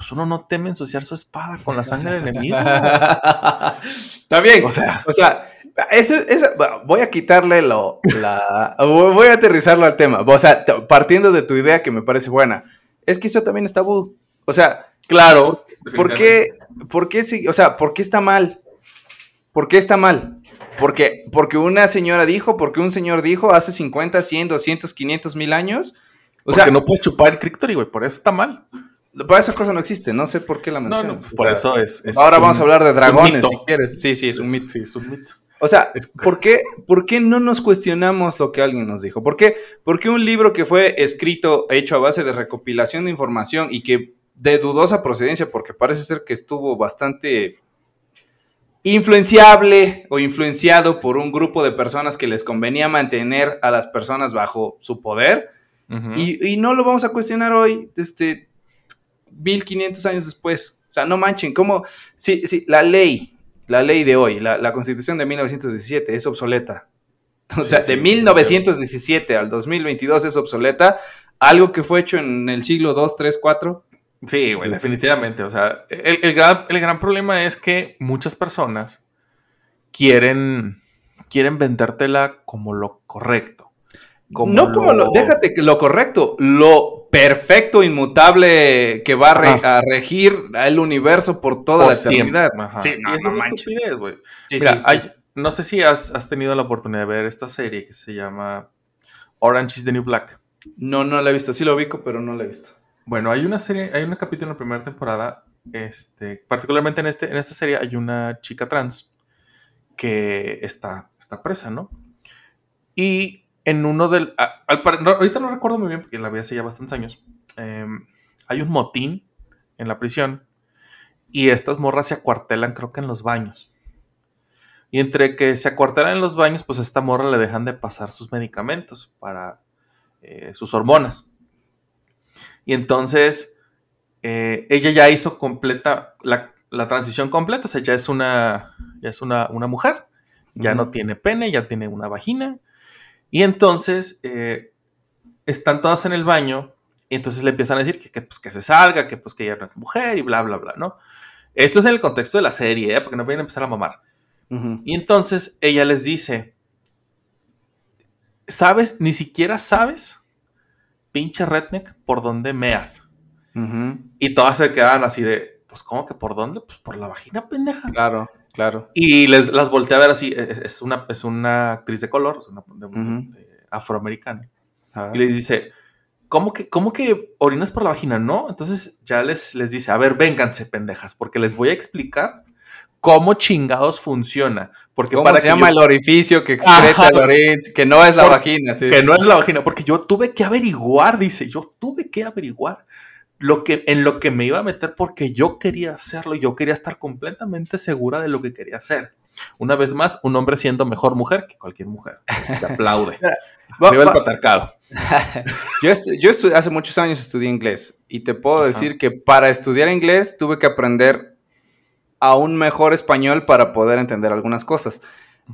pues uno no teme ensuciar su espada con la sangre del enemigo. Está bien. O sea, O sea, eso, eso- voy a quitarle lo, la, voy a aterrizarlo al tema. O sea, partiendo de tu idea que me parece buena, es que eso también es tabú. O sea, claro. ¿por qué, por qué, si- o sea, por qué está mal? ¿Por qué está mal? Porque, porque una señora dijo, porque un señor dijo hace 50, 100, 200, 500 mil años. O Porque sea, no puedes chupar el Crictory, güey, por eso está mal. Para esa cosa no existe. No sé por qué la mencionas. no, por eso es. es Ahora un- vamos a hablar de dragones, si quieres. Sí, sí, es un mito. Sí, es un mito. O sea, ¿por qué, ¿por qué no nos cuestionamos lo que alguien nos dijo? ¿Por qué, por qué un libro que fue escrito, hecho a base de recopilación de información y que de dudosa procedencia, porque parece ser que estuvo bastante influenciable o influenciado por un grupo de personas que les convenía mantener a las personas bajo su poder, y, y no lo vamos a cuestionar hoy, este, 1500 años después. O sea, no manchen, ¿cómo? Sí, sí, la ley, la ley de hoy, la, la constitución de 1917 es obsoleta. O Sí, sea, sí, de 1917 al 2022 es obsoleta. Algo que fue hecho en el siglo 2, 3, 4. Sí, güey, definitivamente. O sea, el, el gran, el gran problema es que muchas personas quieren, quieren vendértela como lo correcto. No como lo, déjate que lo correcto, lo perfecto, inmutable que va a, re- Ajá. a regir el universo por toda por la eternidad. Sí, no, es no una manches. estupidez, güey. Sí, Mira, sí, sí. hay- no sé si has, has tenido la oportunidad de ver esta serie que se llama Orange is the New Black. No, no la he visto. Sí lo ubico, pero no la he visto. Bueno, hay una serie, hay un capítulo en la primera temporada, este, particularmente en, este, en esta serie hay una chica trans que está, está presa, ¿no? Y en uno del... al no, ahorita no recuerdo muy bien porque la vi hace ya bastantes años. em, hay un motín en la prisión y estas morras se acuartelan creo que en los baños. Y entre que se acuartelan en los baños, pues a esta morra le dejan de pasar sus medicamentos para eh, sus hormonas. Y entonces eh, ella ya hizo completa la, la transición completa, o sea, ya es una, ya es una, una mujer, ya no tiene pene, ya tiene una vagina. Y entonces eh, están todas en el baño y entonces le empiezan a decir que, que, pues, que se salga, que pues que ella no es mujer y bla, bla, bla, ¿no? Esto es en el contexto de la serie, ¿eh? porque no a empezar a mamar. Y entonces ella les dice, ¿sabes? Ni siquiera sabes, pinche redneck, por dónde meas. Ujú. Y todas se quedan así de, pues, ¿cómo que por dónde? Pues por la vagina, pendeja. Claro, claro. Y les, las volteé a ver así, es, es una, es una actriz de color, es una de- Ujú. de afroamericana. A ver. Y les dice, ¿cómo que, cómo que orinas por la vagina? No, entonces ya les, les dice, a ver, vénganse, pendejas, porque les voy a explicar cómo chingados funciona. Porque ¿Cómo para se que llama yo- el orificio que excreta Ajá. el orín? Que no es la Por- vagina, sí. que no es la vagina, porque yo tuve que averiguar, dice, yo tuve que averiguar lo que, en lo que me iba a meter porque yo quería hacerlo, yo quería estar completamente segura de lo que quería hacer. Una vez más, un hombre siendo mejor mujer que cualquier mujer. Se aplaude. Arriba el patriarcado. Yo, yo hace muchos años estudié inglés y te puedo Ajá. decir que para estudiar inglés tuve que aprender aún mejor español para poder entender algunas cosas.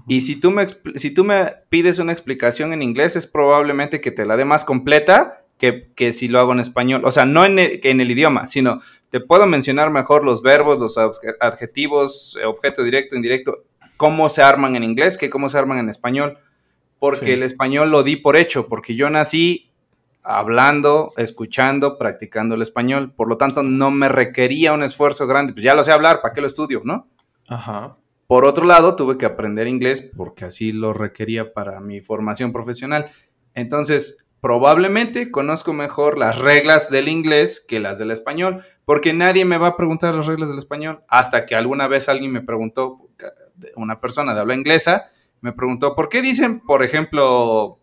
Y si tú, me, si tú me pides una explicación en inglés, es probablemente que te la dé más completa que, que si lo hago en español. O sea, no en el, que en el idioma, sino te puedo mencionar mejor los verbos, los adje- adjetivos, eh, objeto directo, indirecto, cómo se arman en inglés que cómo se arman en español. Porque Sí. el español lo di por hecho, porque yo nací hablando, escuchando, practicando el español. Por lo tanto, no me requería un esfuerzo grande. Pues ya lo sé hablar, ¿para qué lo estudio, no? Ajá. Por otro lado, tuve que aprender inglés porque así lo requería para mi formación profesional. Entonces, probablemente conozco mejor las reglas del inglés que las del español, porque nadie me va a preguntar las reglas del español hasta que alguna vez alguien me preguntó, una persona de habla inglesa, me preguntó, ¿por qué dicen, por ejemplo,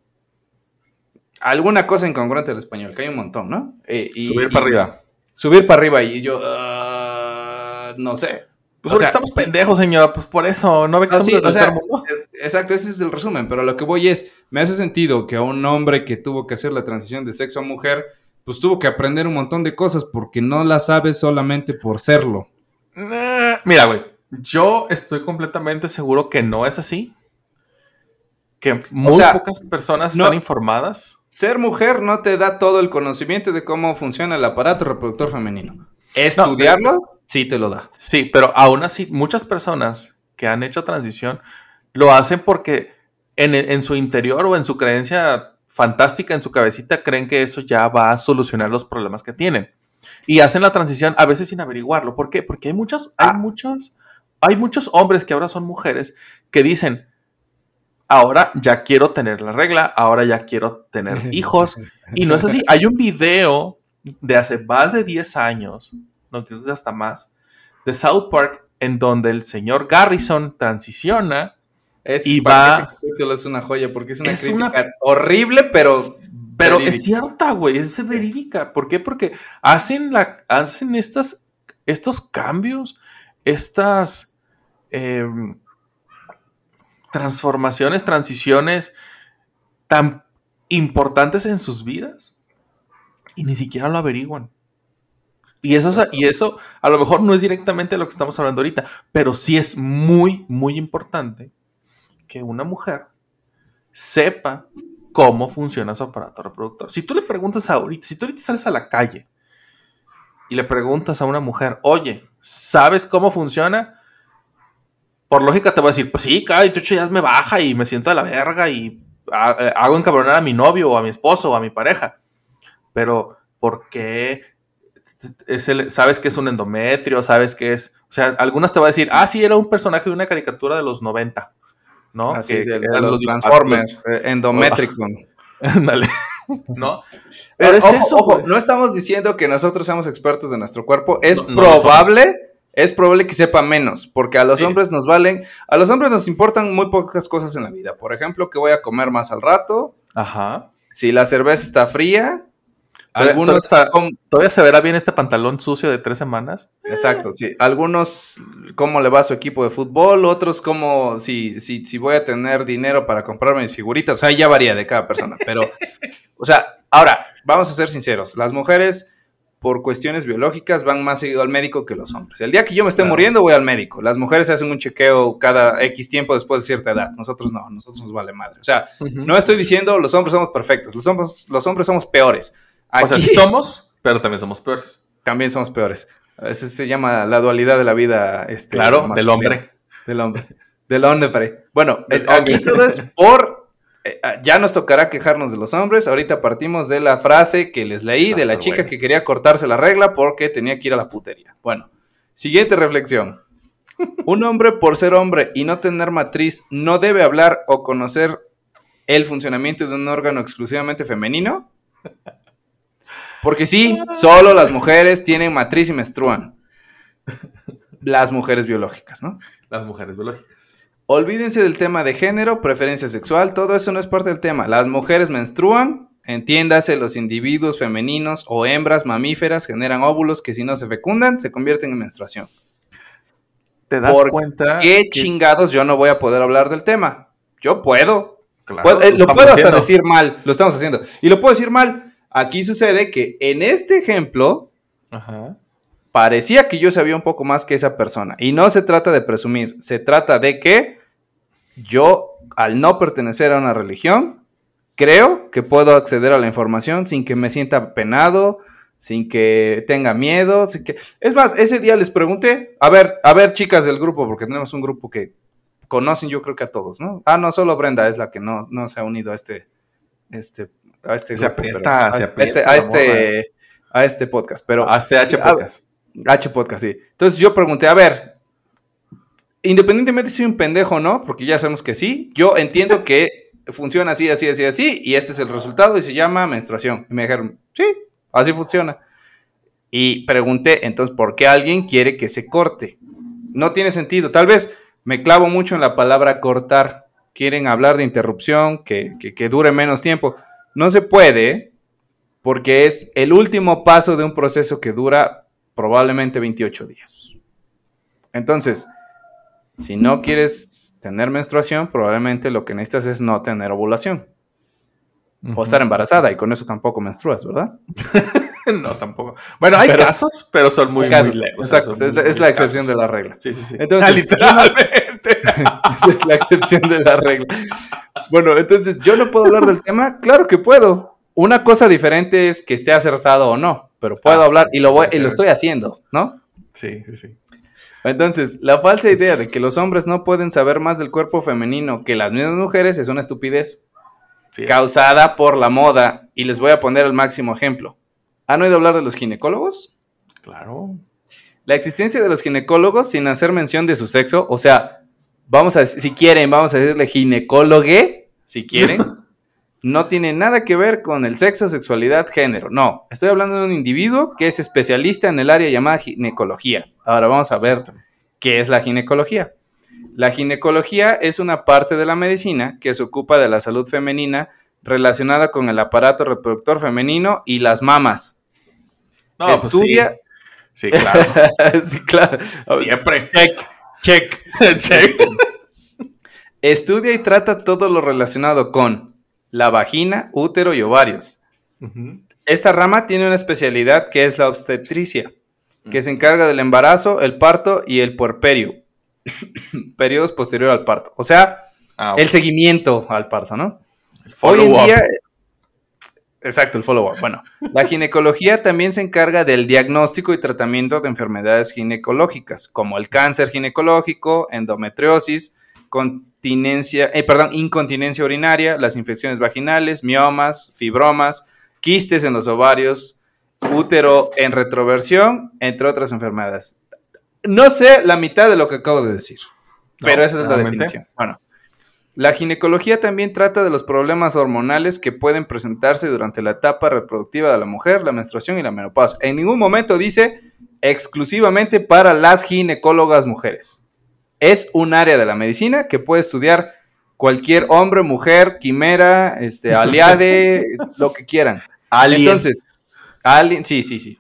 alguna cosa incongruente del español? Que hay un montón, ¿no? Eh, y- Subir y- para arriba. Subir para arriba y yo, "Ah, no sé. Pues O porque sea, estamos pendejos, señor. Pues por eso. ¿No ve que somos sí, del o tercer sea, mundo? Exacto, ese es el resumen, pero lo que voy es, me hace sentido que a un hombre que tuvo que hacer la transición de sexo a mujer, pues tuvo que aprender un montón de cosas porque no la sabe solamente por serlo. Eh, Mira, güey. Yo estoy completamente seguro que no es así. Que muy sea, pocas personas no- están informadas. Ser mujer no te da todo el conocimiento de cómo funciona el aparato reproductor femenino. Estudiarlo, sí te lo da. Sí, pero aún así, muchas personas que han hecho transición lo hacen porque en, en su interior o en su creencia fantástica, en su cabecita, creen que eso ya va a solucionar los problemas que tienen. Y hacen la transición a veces sin averiguarlo. ¿Por qué? Porque hay muchos, hay Ah. muchos, hay muchos hombres que ahora son mujeres que dicen, ahora ya quiero tener la regla, ahora ya quiero tener hijos. Y no es así. Hay un video de hace más de 10 años, no creo que hasta más, de South Park, en donde el señor Garrison transiciona Es, Y va- ese capítulo es una joya porque es una Es crítica una- horrible, pero Pero verídica. es cierta, güey, es verídica. ¿Por qué? Porque hacen, la, hacen estas, estos cambios, estas em, transformaciones, transiciones tan importantes en sus vidas y ni siquiera lo averiguan. Y eso, es- y eso a lo mejor no es directamente lo que estamos hablando ahorita, pero sí es muy, muy importante que una mujer sepa cómo funciona su aparato reproductor. Si tú le preguntas ahorita, si tú ahorita sales a la calle y le preguntas a una mujer, oye, ¿sabes cómo funciona? Por lógica te va a decir, pues sí, cada 28 días me baja y me siento de la verga y ha- eh, hago encabronar a mi novio o a mi esposo o a mi pareja. Pero, ¿por qué? Sabes que es un endometrio, sabes que es. O sea, algunas te va a decir, ah, sí, era un personaje de una caricatura de los 90. ¿No? Así, Que- de, que de eran los. Transformers, eh, Endometricon. Ándale. ¿No? Pero Pero es ojo, eso, ojo, no estamos diciendo que nosotros seamos expertos de nuestro cuerpo. Es No, no lo probable, es probable que sepa menos, porque a los Sí. hombres nos valen, a los hombres nos importan muy pocas cosas en la vida. Por ejemplo, que voy a comer más al rato, Ajá. si la cerveza está fría. Algunos, todavía está- com- ¿Todavía se verá bien este pantalón sucio de tres semanas? exacto, sí. Algunos, cómo le va a su equipo de fútbol, otros, como si, si, si voy a tener dinero para comprarme mis figuritas. O sea, ya varía de cada persona. Pero, o sea, ahora, vamos a ser sinceros. Las mujeres, por cuestiones biológicas, van más seguido al médico que los hombres. El día que yo me esté Claro. muriendo, voy al médico. Las mujeres hacen un chequeo cada X tiempo después de cierta edad. Nosotros no, nosotros nos vale madre. O sea, no estoy diciendo los hombres somos perfectos. Los hombres, los hombres somos peores. O sea, Aquí- sí somos, pero también somos peores. también somos peores. Eso se llama la dualidad de la vida. Este, Claro, del hombre. Del hombre. Del hombre. Bueno, es- aquí todo es por. eh, ah, ya nos tocará quejarnos de los hombres. Ahorita partimos de la frase que les leí Está de la chica bueno. que quería cortarse la regla porque tenía que ir a la putería. Bueno, siguiente reflexión. Un hombre, por ser hombre y no tener matriz, no debe hablar o conocer el funcionamiento de un órgano exclusivamente femenino. Porque sí, solo las mujeres tienen matriz y menstruan. Las mujeres biológicas, ¿no? Las mujeres biológicas. Olvídense del tema de género, preferencia sexual, todo eso no es parte del tema. Las mujeres menstruan, entiéndase, los individuos femeninos o hembras mamíferas generan óvulos que si no se fecundan se convierten en menstruación. ¿Te das ¿Por cuenta? ¿Qué que- chingados yo no voy a poder hablar del tema? Yo puedo. Claro, Puedo- eh, lo puedo hasta haciendo. decir mal, lo estamos haciendo. Y lo puedo decir mal. Aquí sucede que en este ejemplo Ajá. parecía que yo sabía un poco más que esa persona. Y no se trata de presumir, se trata de que yo, al no pertenecer a una religión, creo que puedo acceder a la información sin que me sienta penado, sin que tenga miedo. sin que... Es más, ese día les pregunté, a ver, a ver, chicas del grupo, porque tenemos un grupo que conocen yo creo que a todos, ¿no? Ah, no, solo Brenda es la que no, no se ha unido a este, este, a este Se aprieta, a se este- aprieta a la este, a este podcast, pero Hasta H a- podcast. H podcast, sí. Entonces yo pregunté, a ver, independientemente si soy un pendejo o no, porque ya sabemos que sí, yo entiendo que funciona así, así, así, así, y este es el resultado y se llama menstruación. Y me dijeron, sí, así funciona. Y pregunté, entonces, ¿por qué alguien quiere que se corte? No tiene sentido. Tal vez me clavo mucho en la palabra cortar. Quieren hablar de interrupción, que, que, que dure menos tiempo. No se puede porque es el último paso de un proceso que dura probablemente 28 días. Entonces, si no quieres tener menstruación, probablemente lo que necesitas es no tener ovulación o estar embarazada y con eso tampoco menstruas, ¿verdad? no, tampoco. Bueno, hay Pero- casos, pero son muy, Casos. muy leves. Exacto, son es, muy- la- excepción casos. de la regla. Sí, sí, sí. Entonces, Ah, literalmente. Esa es la excepción de la regla. Bueno, entonces, ¿yo no puedo hablar del tema? Claro que puedo. Una cosa diferente es que esté acertado o no, pero puedo Ah, hablar y lo, voy, y lo estoy haciendo, ¿no? sí, sí, sí. Entonces, la falsa idea de que los hombres no pueden saber más del cuerpo femenino que las mismas mujeres es una estupidez Sí. causada por la moda. Y les voy a poner el máximo ejemplo. ¿Han oído hablar de los ginecólogos? Claro. La existencia de los ginecólogos sin hacer mención de su sexo, o sea, vamos a si quieren, vamos a decirle ginecólogue, si quieren, no tiene nada que ver con el sexo, sexualidad, género. No, estoy hablando de un individuo que es especialista en el área llamada ginecología. Ahora vamos a ver qué es la ginecología. La ginecología es una parte de la medicina que se ocupa de la salud femenina relacionada con el aparato reproductor femenino y las mamas. No, pues Estudia. Sí, claro. sí, claro. Siempre. Check. Check. Estudia y trata todo lo relacionado con la vagina, útero y ovarios. Esta rama tiene una especialidad que es la obstetricia, que se encarga del embarazo, el parto y el puerperio. Periodos posterior al parto. O sea, Ah, el seguimiento al parto, ¿no? El Hoy en día. Exacto, el follow-up. Bueno, la ginecología también se encarga del diagnóstico y tratamiento de enfermedades ginecológicas, como el cáncer ginecológico, endometriosis, continencia, eh, perdón, incontinencia urinaria, las infecciones vaginales, miomas, fibromas, quistes en los ovarios, útero en retroversión, entre otras enfermedades. No sé la mitad de lo que acabo de decir, pero esa es la definición. Bueno, la ginecología también trata de los problemas hormonales que pueden presentarse durante la etapa reproductiva de la mujer, la menstruación y la menopausia. En ningún momento dice exclusivamente para las ginecólogas mujeres. Es un área de la medicina que puede estudiar cualquier hombre, mujer, quimera, este, aliade, lo que quieran. Alien. Entonces, alguien, sí, sí, sí.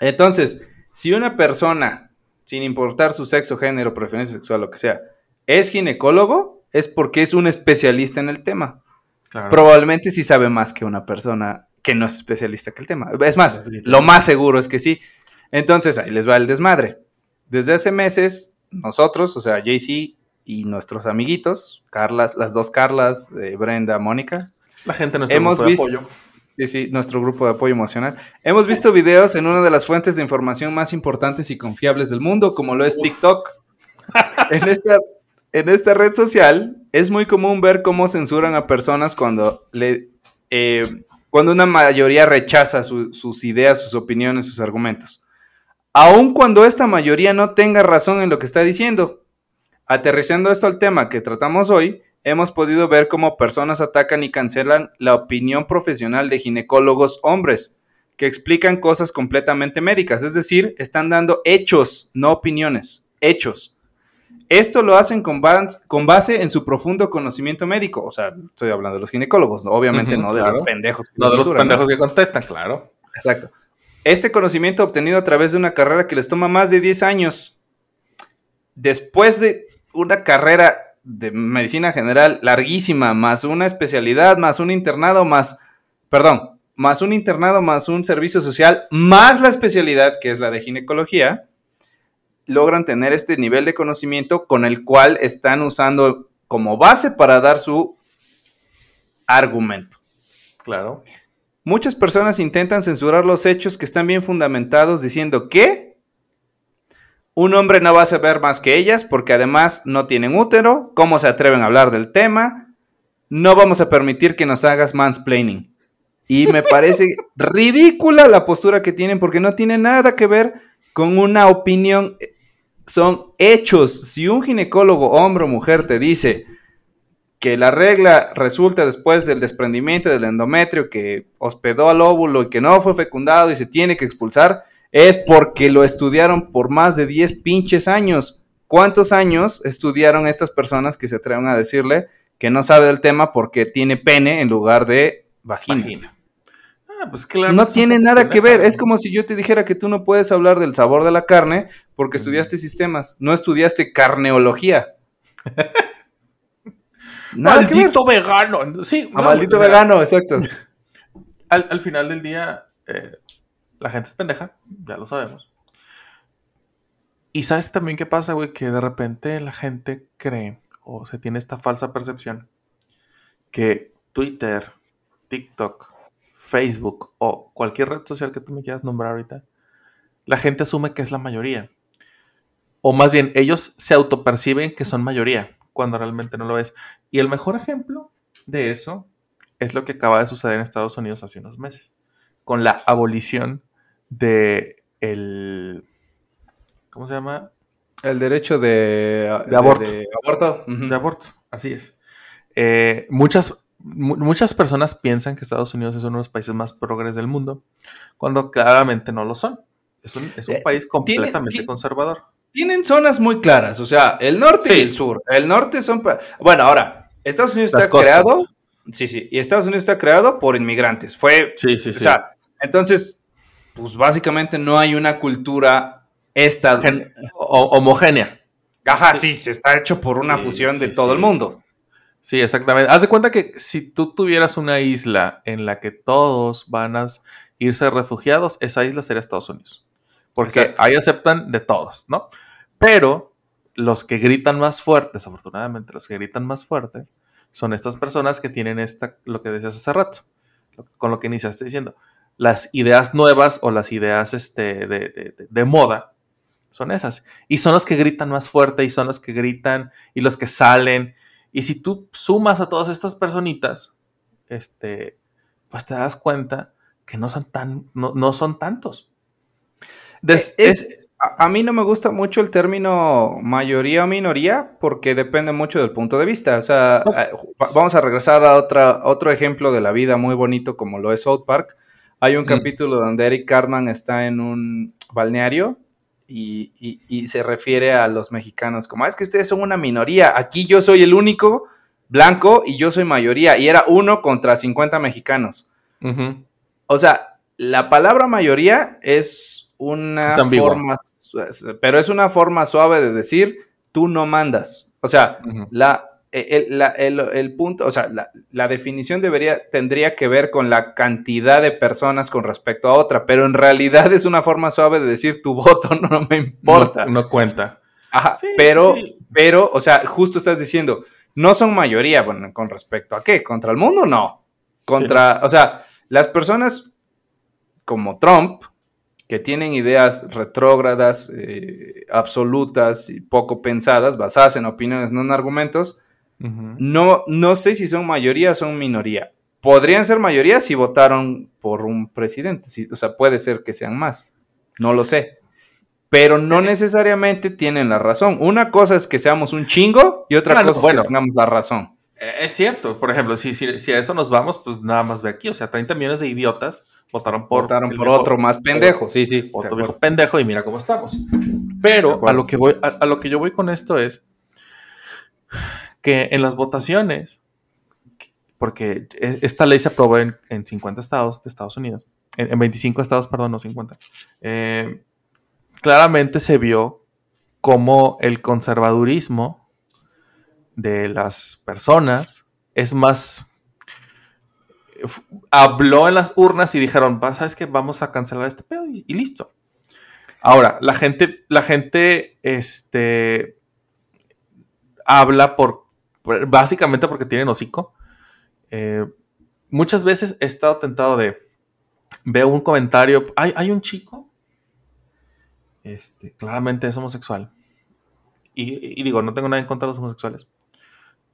Entonces, si una persona, sin importar su sexo, género, preferencia sexual, lo que sea, es ginecólogo, es porque es un especialista en el tema. Claro. Probablemente sí sabe más que una persona que no es especialista que el tema. Es más, lo más seguro es que sí. Entonces, ahí les va el desmadre. Desde hace meses, nosotros, o sea, JC y nuestros amiguitos, Carlas, las dos Carlas, eh, Brenda, Mónica, La gente de nuestro hemos grupo de visto- apoyo. Sí, sí, nuestro grupo de apoyo emocional. Hemos visto videos en una de las fuentes de información más importantes y confiables del mundo, como lo es TikTok. en, esta, en esta red social es muy común ver cómo censuran a personas cuando, le, eh, cuando una mayoría rechaza su- sus ideas, sus opiniones, sus argumentos. Aun cuando esta mayoría no tenga razón en lo que está diciendo. Aterrizando esto al tema que tratamos hoy, hemos podido ver cómo personas atacan y cancelan la opinión profesional de ginecólogos hombres, que explican cosas completamente médicas, es decir, están dando hechos, no opiniones, hechos. Esto lo hacen con, bas- con base en su profundo conocimiento médico, o sea, estoy hablando de los ginecólogos, ¿no? obviamente no de claro. los pendejos. que No de los pendejos que contestan, claro. Exacto. Este conocimiento obtenido a través de una carrera que les toma más de 10 años. Después de una carrera de medicina general larguísima, más una especialidad, más un internado, más, perdón, más un internado, más un servicio social, más la especialidad que es la de ginecología, logran tener este nivel de conocimiento con el cual están usando como base para dar su argumento. Claro. Muchas personas intentan censurar los hechos que están bien fundamentados diciendo que un hombre no va a saber más que ellas porque además no tienen útero, cómo se atreven a hablar del tema, no vamos a permitir que nos hagas mansplaining. Y me parece ridícula la postura que tienen porque no tiene nada que ver con una opinión, son hechos. Si un ginecólogo, hombre o mujer, te dice que la regla resulta después del desprendimiento del endometrio que hospedó al óvulo y que no fue fecundado y se tiene que expulsar, es porque lo estudiaron por más de 10 pinches años. ¿Cuántos años estudiaron estas personas que se atreven a decirle que no sabe del tema porque tiene pene en lugar de vagina? Vagina. Ah, pues claro. No tiene nada que ver. Es como si yo te dijera que tú no puedes hablar del sabor de la carne porque estudiaste sistemas, no estudiaste carneología. Maldito vegano. Sí, A no, maldito vegano, exacto. Al, al final del día, eh, la gente es pendeja, ya lo sabemos. Y sabes también qué pasa, güey, que de repente la gente cree o se tiene esta falsa percepción que Twitter, TikTok, Facebook o cualquier red social que tú me quieras nombrar ahorita, la gente asume que es la mayoría. O más bien, ellos se autoperciben que son mayoría, cuando realmente no lo es. Y el mejor ejemplo de eso es lo que acaba de suceder en Estados Unidos hace unos meses, con la abolición de el... ¿Cómo se llama? El derecho de, De aborto. de aborto. De aborto, así es. Eh, muchas, mu- muchas personas piensan que Estados Unidos es uno de los países más progres del mundo, cuando claramente no lo son. Es un, es un Eh, país completamente tiene- conservador. tienen zonas muy claras, o sea, el norte Sí. y el sur. El norte son... Bueno, ahora, Estados Unidos Las está costas. creado... Sí, sí, y Estados Unidos está creado por inmigrantes. Fue... Sí, sí, O sí. sea, entonces, pues básicamente no hay una cultura esta... Gen- homogénea. Ajá, sí, se está hecho por una Sí, fusión de todo sí. el mundo. Sí, exactamente. Haz de cuenta que si tú tuvieras una isla en la que todos van a irse refugiados, esa isla sería Estados Unidos. Porque Exacto. ahí aceptan de todos, ¿no? Pero los que gritan más fuerte, desafortunadamente, los que gritan más fuerte son estas personas que tienen esta, lo que decías hace rato, lo- con lo que iniciaste diciendo, las ideas nuevas o las ideas este, de, de- de- de moda son esas. Y son los que gritan más fuerte y son los que gritan y los que salen. Y si tú sumas a todas estas personitas, este, pues te das cuenta que no son tan, no, no son tantos. Des- Es- es- A, a mí no me gusta mucho el término mayoría o minoría porque depende mucho del punto de vista. O sea, eh, va- vamos a regresar a otra, otro ejemplo de la vida muy bonito como lo es South Park. Hay un Mm. capítulo donde Eric Cartman está en un balneario y, y- y se refiere a los mexicanos como, "Ah, es que ustedes son una minoría, aquí yo soy el único blanco y yo soy mayoría. Y era uno contra 50 mexicanos. O sea, la palabra mayoría es una Es forma, pero es una forma suave de decir tú no mandas. O sea, la, el, la- el- el punto, o sea, la, la definición debería, tendría que ver con la cantidad de personas con respecto a otra, pero en realidad es una forma suave de decir tu voto no me importa. No, no cuenta. Ajá, Sí, pero, sí. pero, o sea, justo estás diciendo, no son mayoría, bueno, con respecto a qué, contra el mundo, no. Contra, o sea, las personas como Trump, que tienen ideas retrógradas, eh, absolutas y poco pensadas, basadas en opiniones, no en argumentos, No, no sé si son mayoría o son minoría. Podrían ser mayoría si votaron por un presidente, sí, o sea, puede ser que sean más, no lo sé. Pero no necesariamente tienen la razón. Una cosa es que seamos un chingo y otra Claro, cosa es que tengamos la razón. Eh, Es cierto, por ejemplo, si, si, si a eso nos vamos, pues nada más ve aquí, o sea, 30 millones de idiotas votaron por, Votaron el por viejo- otro más pendejo, sí, sí. otro viejo pendejo y mira cómo estamos. Pero acuerdo. a lo que voy, a, a lo que yo voy con esto es que en las votaciones, porque e- esta ley se aprobó en, en 50 estados de Estados Unidos, en, en 25 estados, perdón, no 50. eh, claramente se vio cómo el conservadurismo de las personas es más habló en las urnas y dijeron, "Va, ¿sabes qué? Vamos a cancelar este pedo y, y listo. Ahora, la gente, la gente, este, habla por- básicamente porque tienen hocico. Eh, muchas veces he estado tentado de, veo un comentario, hay, hay un chico, este, claramente es homosexual. Y, digo, no tengo nada en contra de los homosexuales.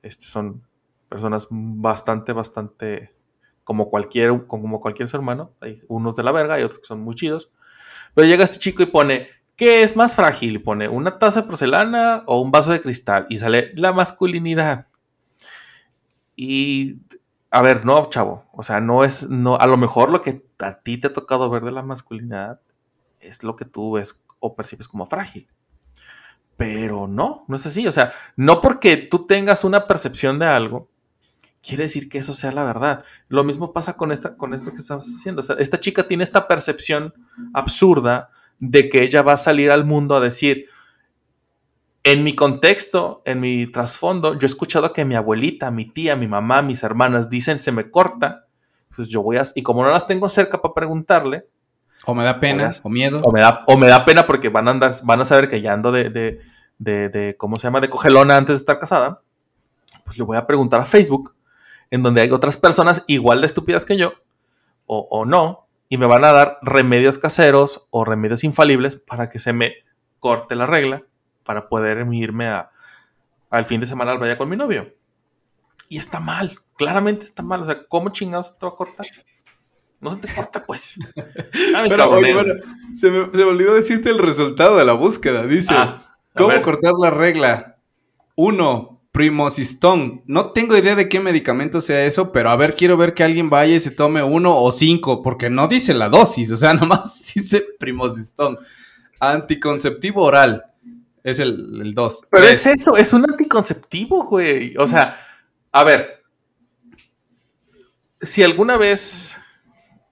Este, son personas bastante, bastante como cualquier, como cualquier ser humano. Hay unos de la verga y otros que son muy chidos. Pero llega este chico y pone, ¿qué es más frágil? Pone una taza de porcelana o un vaso de cristal. Y sale la masculinidad. Y, a ver, no, chavo. O sea, no es, no, a lo mejor lo que a ti te ha tocado ver de la masculinidad es lo que tú ves o percibes como frágil. Pero no, no es así. O sea, no porque tú tengas una percepción de algo, quiere decir que eso sea la verdad. Lo mismo pasa con, esta, con esto que estamos haciendo. O sea, esta chica tiene esta percepción absurda de que ella va a salir al mundo a decir, en mi contexto, en mi trasfondo, yo he escuchado que mi abuelita, mi tía, mi mamá, mis hermanas dicen se me corta, pues yo voy a... Y como no las tengo cerca para preguntarle, O me da pena, o miedo. o me da, o me da pena porque van a andar, van a saber que ya ando de, de, de, de, ¿cómo se llama? De cogelona antes de estar casada. Pues le voy a preguntar a Facebook, en donde hay otras personas igual de estúpidas que yo, o, o no, y me van a dar remedios caseros o remedios infalibles para que se me corte la regla, para poder irme a, al fin de semana al playa con mi novio. Y está mal, claramente está mal. O sea, ¿cómo chingados te va a cortar? No se te corta, pues. Mi Pero, oye, cabronero. bueno, se, me, se me olvidó decirte el resultado de la búsqueda. Dice, Ah, ¿cómo ver. cortar la regla? Uno, primocistón. No tengo idea de qué medicamento sea eso, pero a ver, quiero ver que alguien vaya y se tome uno o cinco, porque no dice la dosis, o sea, nomás dice primocistón. Anticonceptivo oral. Es el 2. Pero es eso, es un anticonceptivo, güey. O sea, a ver. Si alguna vez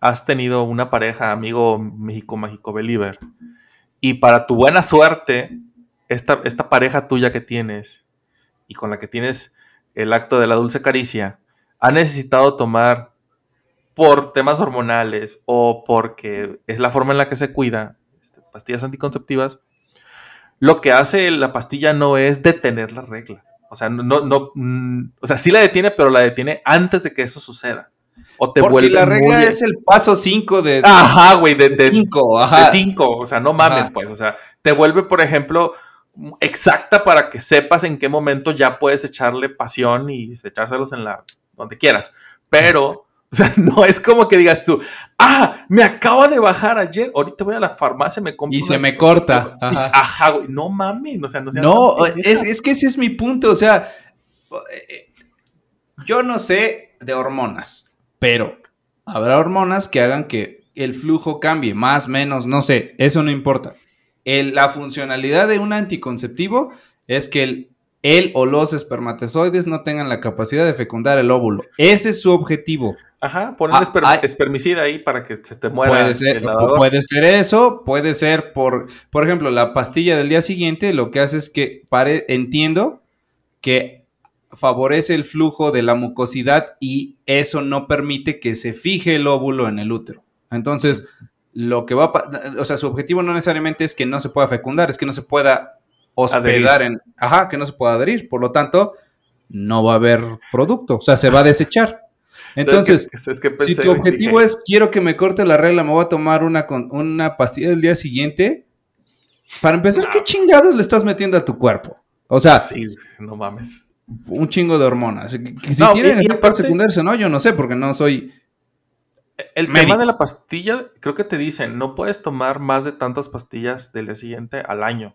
has tenido una pareja, amigo México Mágico Believer, y para tu buena suerte, esta, esta pareja tuya que tienes y con la que tienes el acto de la dulce caricia, ha necesitado tomar por temas hormonales o porque es la forma en la que se cuida, este, pastillas anticonceptivas, lo que hace la pastilla no es detener la regla. O sea, no, no, mm, o sea, sí la detiene, pero la detiene antes de que eso suceda. O te Porque la regla es el paso 5 de... Ajá, güey, de 5, ajá. De 5, o sea, no mames, pues, o sea, te vuelve, por ejemplo, exacta para que sepas en qué momento ya puedes echarle pasión y echárselos en la... donde quieras. Pero... O sea, no es como que digas tú, ah, me acaba de bajar ayer, ahorita voy a la farmacia, me compro. Y se me corta. Ajá, güey, no mames, o sea, no No, es, es, que ese es mi punto, o sea, yo no sé de hormonas, pero habrá hormonas que hagan que el flujo cambie, más, menos, no sé, eso no importa. La funcionalidad de un anticonceptivo es que el, él o los espermatozoides no tengan la capacidad de fecundar el óvulo. Ese es su objetivo. Ajá, poner ah, espermicida ahí para que se te muera. Puede ser, puede ser eso, puede ser por, por ejemplo, la pastilla del día siguiente lo que hace es que pare, entiendo que favorece el flujo de la mucosidad y eso no permite que se fije el óvulo en el útero. Entonces, lo que va a, o sea, su objetivo no necesariamente es que no se pueda fecundar, es que no se pueda hospedar en, ajá, que no se pueda adherir, por lo tanto, no va a haber producto, o sea, se va a desechar. Entonces, si tu objetivo es quiero que me corte la regla, me voy a tomar una, una pastilla del día siguiente, para empezar, ¿qué chingados le estás metiendo a tu cuerpo? O sea, no mames. Un chingo de hormonas. Si tienen para secundarse, no, yo no sé, porque no soy. El tema de la pastilla, creo que te dicen, no puedes tomar más de tantas pastillas del día siguiente al año.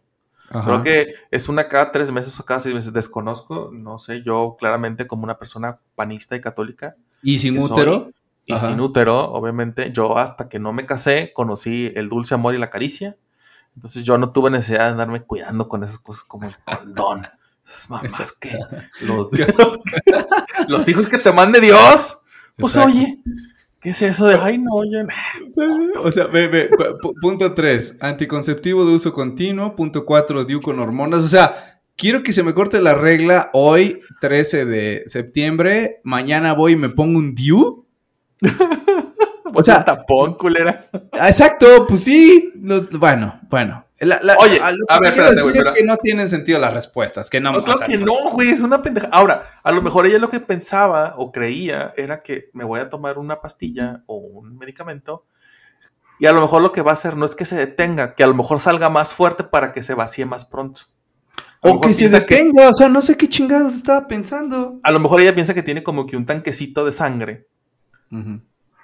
Creo que es una cada tres meses o cada seis meses. Desconozco, no sé, yo claramente como una persona panista y católica, ¿Y sin útero? y sin útero, obviamente. Yo hasta que no me casé conocí el dulce amor y la caricia. Entonces yo no tuve necesidad de andarme cuidando con esas cosas como el condón. Esas mamás que los, los hijos que te mande Dios. Pues oye, ¿qué es eso de ay no, oye? O sea, ve, ve, punto 3, anticonceptivo de uso continuo. Punto 4, DIU con hormonas. O sea, quiero que se me corte la regla hoy, 13 de septiembre. Mañana voy y me pongo un DIU. o sea, tapón, culera. Exacto, pues sí. bueno, bueno. Oye, a ver, espérate, Es que no tienen sentido las respuestas, que no. no claro que no, güey, es una pendeja. Ahora, a lo mejor ella lo que pensaba o creía era que me voy a tomar una pastilla o un medicamento y a lo mejor lo que va a hacer no es que se detenga, que a lo mejor salga más fuerte para que se vacíe más pronto. O que se detenga, o sea, no sé qué chingados estaba pensando. A lo mejor ella piensa que tiene como que un tanquecito de sangre.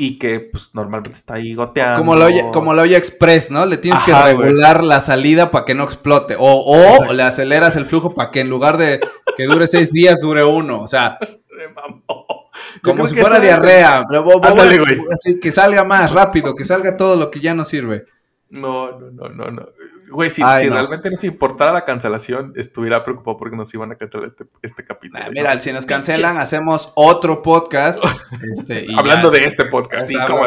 Y que, pues, normalmente está ahí goteando. Como la olla, como la olla express, ¿no? Le tienes que regular la salida para que no explote. O, o le aceleras el flujo para que en lugar de que dure seis días, dure uno. O sea. Como si fuera diarrea. Así, que salga más rápido, que salga todo lo que ya no sirve. No, no, no, no, no. Güey, si, realmente nos importara la cancelación, estuviera preocupado porque nos iban a cancelar este, este capítulo. mira, si nos cancelan, hacemos otro podcast. Este, Hablando de este podcast, sí, como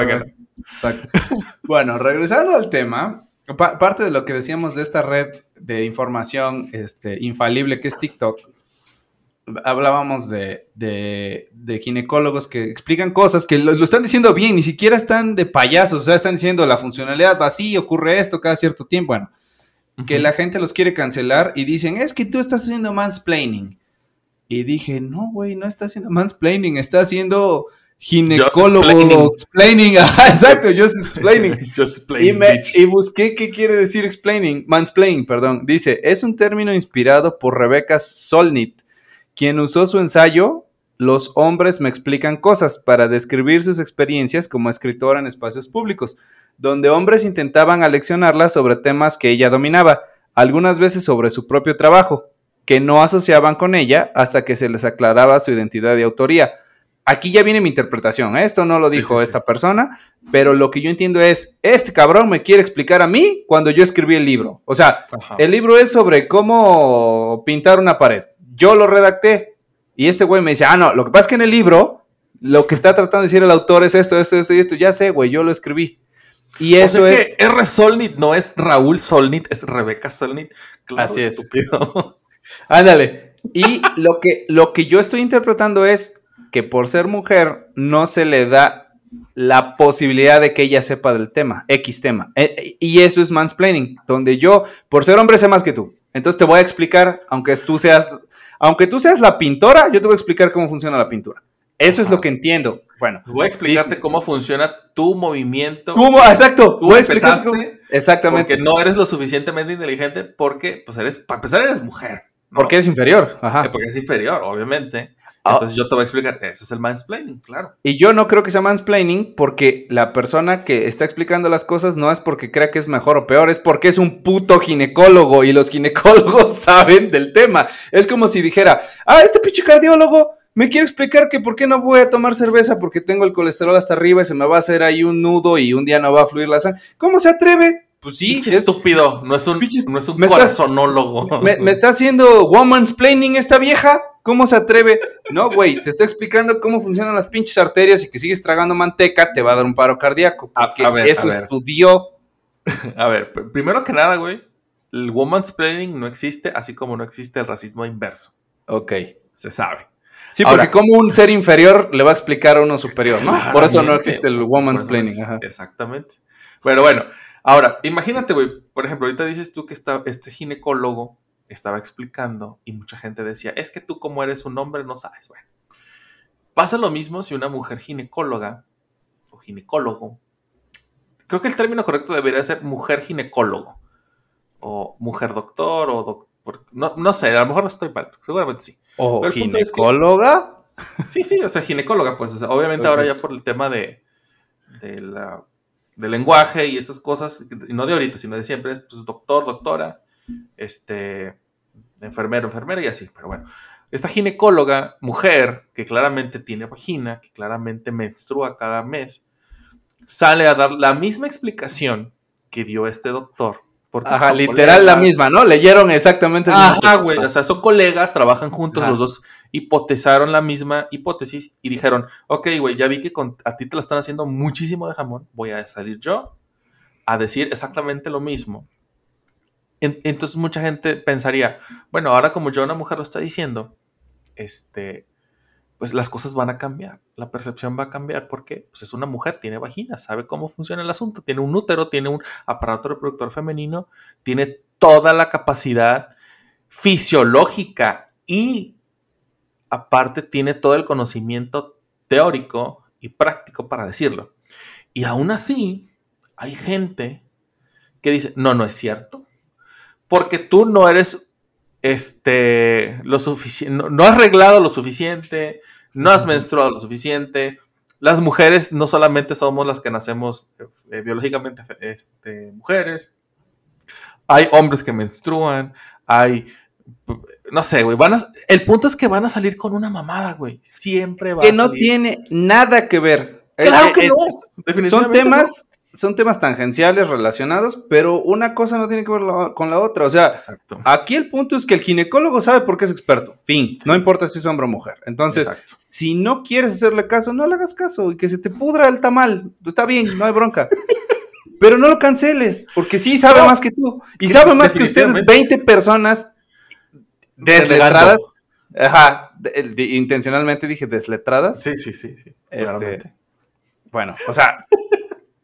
Bueno, regresando al tema, parte de lo que decíamos de esta red de información este, infalible que es TikTok, hablábamos de, ginecólogos que explican cosas que lo, están diciendo bien, ni siquiera están de payasos, o sea, están diciendo la funcionalidad va así, ocurre esto cada cierto tiempo. Bueno, que la gente los quiere cancelar y dicen, es que tú estás haciendo mansplaining. Y dije, no, güey, no está haciendo mansplaining, está haciendo ginecólogo explaining. exacto, just explaining. y, y, busqué qué quiere decir explaining, mansplaining, perdón. Dice, es un término inspirado por Rebecca Solnit, quien usó su ensayo Los hombres me explican cosas para describir sus experiencias como escritora en espacios públicos donde hombres intentaban aleccionarla sobre temas que ella dominaba, algunas veces sobre su propio trabajo, que no asociaban con ella hasta que se les aclaraba su identidad de autoría. aquí ya viene mi interpretación. ¿eh? Esto no lo dijo sí, sí. esta persona, pero lo que yo entiendo es, este cabrón me quiere explicar a mí cuando yo escribí el libro. O sea, Ajá. el libro es sobre cómo pintar una pared. Yo lo redacté y este güey me dice, ah, no, lo que pasa es que en el libro lo que está tratando de decir el autor es esto, esto, esto y esto. Ya sé, güey, yo lo escribí. Y O eso sea es... que R. Solnit no es Raúl Solnit, es Rebeca Solnit. Claro, Así es. estúpido. Ándale. Y lo que, lo que yo estoy interpretando es que por ser mujer no se le da la posibilidad de que ella sepa del tema, X tema. Eh, y eso es mansplaining, donde yo, por ser hombre, sé más que tú. Entonces te voy a explicar, aunque tú seas, aunque tú seas la pintora, yo te voy a explicar cómo funciona la pintura. Eso es lo que entiendo. Bueno, Voy a explicarte dice- cómo funciona tu movimiento. ¿Cómo? Exacto. Tú voy a cómo- Exactamente. Porque no eres lo suficientemente inteligente porque, pues eres, para empezar, eres mujer. ¿no? Porque es inferior. Ajá. Eh, Porque es inferior, obviamente. Ah. Entonces yo te voy a explicar, ese es el mansplaining, claro. Y yo no creo que sea mansplaining porque la persona que está explicando las cosas no es porque crea que es mejor o peor, es porque es un puto ginecólogo y los ginecólogos saben del tema. Es como si dijera, ah, este pinche cardiólogo me quiere explicar que por qué no voy a tomar cerveza porque tengo el colesterol hasta arriba y se me va a hacer ahí un nudo y un día no va a fluir la sangre. ¿Cómo se atreve? Pues sí, es- estúpido, no es un, no es un me corazonólogo. me, me está haciendo woman's planning esta vieja. ¿Cómo se atreve? No, güey, te está explicando cómo funcionan las pinches arterias y que sigues tragando manteca, te va a dar un paro cardíaco. Porque a ver, eso a ver. estudió. A ver, pr- primero que nada, güey, el woman's planning no existe, así como no existe el racismo inverso. Ok. Se sabe. Sí, Ahora- porque como un ser inferior le va a explicar a uno superior, ¿no? Por eso no existe el woman's planning. ajá. Exactamente. Bueno, bueno. Ahora, imagínate, güey, por ejemplo, ahorita dices tú que está, este ginecólogo estaba explicando y mucha gente decía, es que tú como eres un hombre no sabes. Bueno, pasa lo mismo si una mujer ginecóloga o ginecólogo, creo que el término correcto debería ser mujer ginecólogo o mujer doctor o doctor, no, no sé, a lo mejor no estoy mal, seguramente sí. O es que- ginecóloga. Sí, sí, o sea, ginecóloga, pues, o sea, obviamente ahora ya por el tema de, de la- del lenguaje y estas cosas, no de ahorita, sino de siempre, pues doctor, doctora, este, enfermero, enfermera y así, pero bueno. Esta ginecóloga, mujer, que claramente tiene vagina, que claramente menstrua cada mes, sale a dar la misma explicación que dio este doctor. porque Ajá, literal la misma, ¿no? Leyeron exactamente el mismo. Ajá, güey. O sea, son colegas, trabajan juntos, Ajá. los dos hipotezaron la misma hipótesis y dijeron, ok, güey, ya vi que con- a ti te lo están haciendo muchísimo de jamón, voy a salir yo a decir exactamente lo mismo. En- entonces mucha gente pensaría, bueno, ahora como yo una mujer lo está diciendo, este, pues las cosas van a cambiar, la percepción va a cambiar porque pues es una mujer, tiene vagina, sabe cómo funciona el asunto, tiene un útero, tiene un aparato reproductor femenino, tiene toda la capacidad fisiológica y aparte tiene todo el conocimiento teórico y práctico para decirlo. Y aún así, hay gente que dice, no, no es cierto, porque tú no eres este, lo suficiente, no, no has arreglado lo suficiente, no has menstruado lo suficiente. Las mujeres no solamente somos las que nacemos eh, biológicamente este, mujeres, hay hombres que menstruan, hay, no sé, güey, van a, el punto es que van a salir con una mamada, güey, siempre va Que a no salir. tiene nada que ver. Claro Eh, que eh, no, Son temas, son temas tangenciales relacionados, pero una cosa no tiene que ver la- con la otra. O sea. Exacto. aquí el punto es que el ginecólogo sabe por qué es experto. Fin. No importa si es hombre o mujer. Entonces, Exacto. si no quieres hacerle caso, no le hagas caso y que se te pudra el tamal. Está bien, no hay bronca. Pero no lo canceles, porque sí sabe No. más que tú. Y Que sabe más que ustedes definitivamente. 20 personas desletradas. Ajá, de- de- intencionalmente dije desletradas. Sí, sí, sí, sí. Este. Bueno, o sea,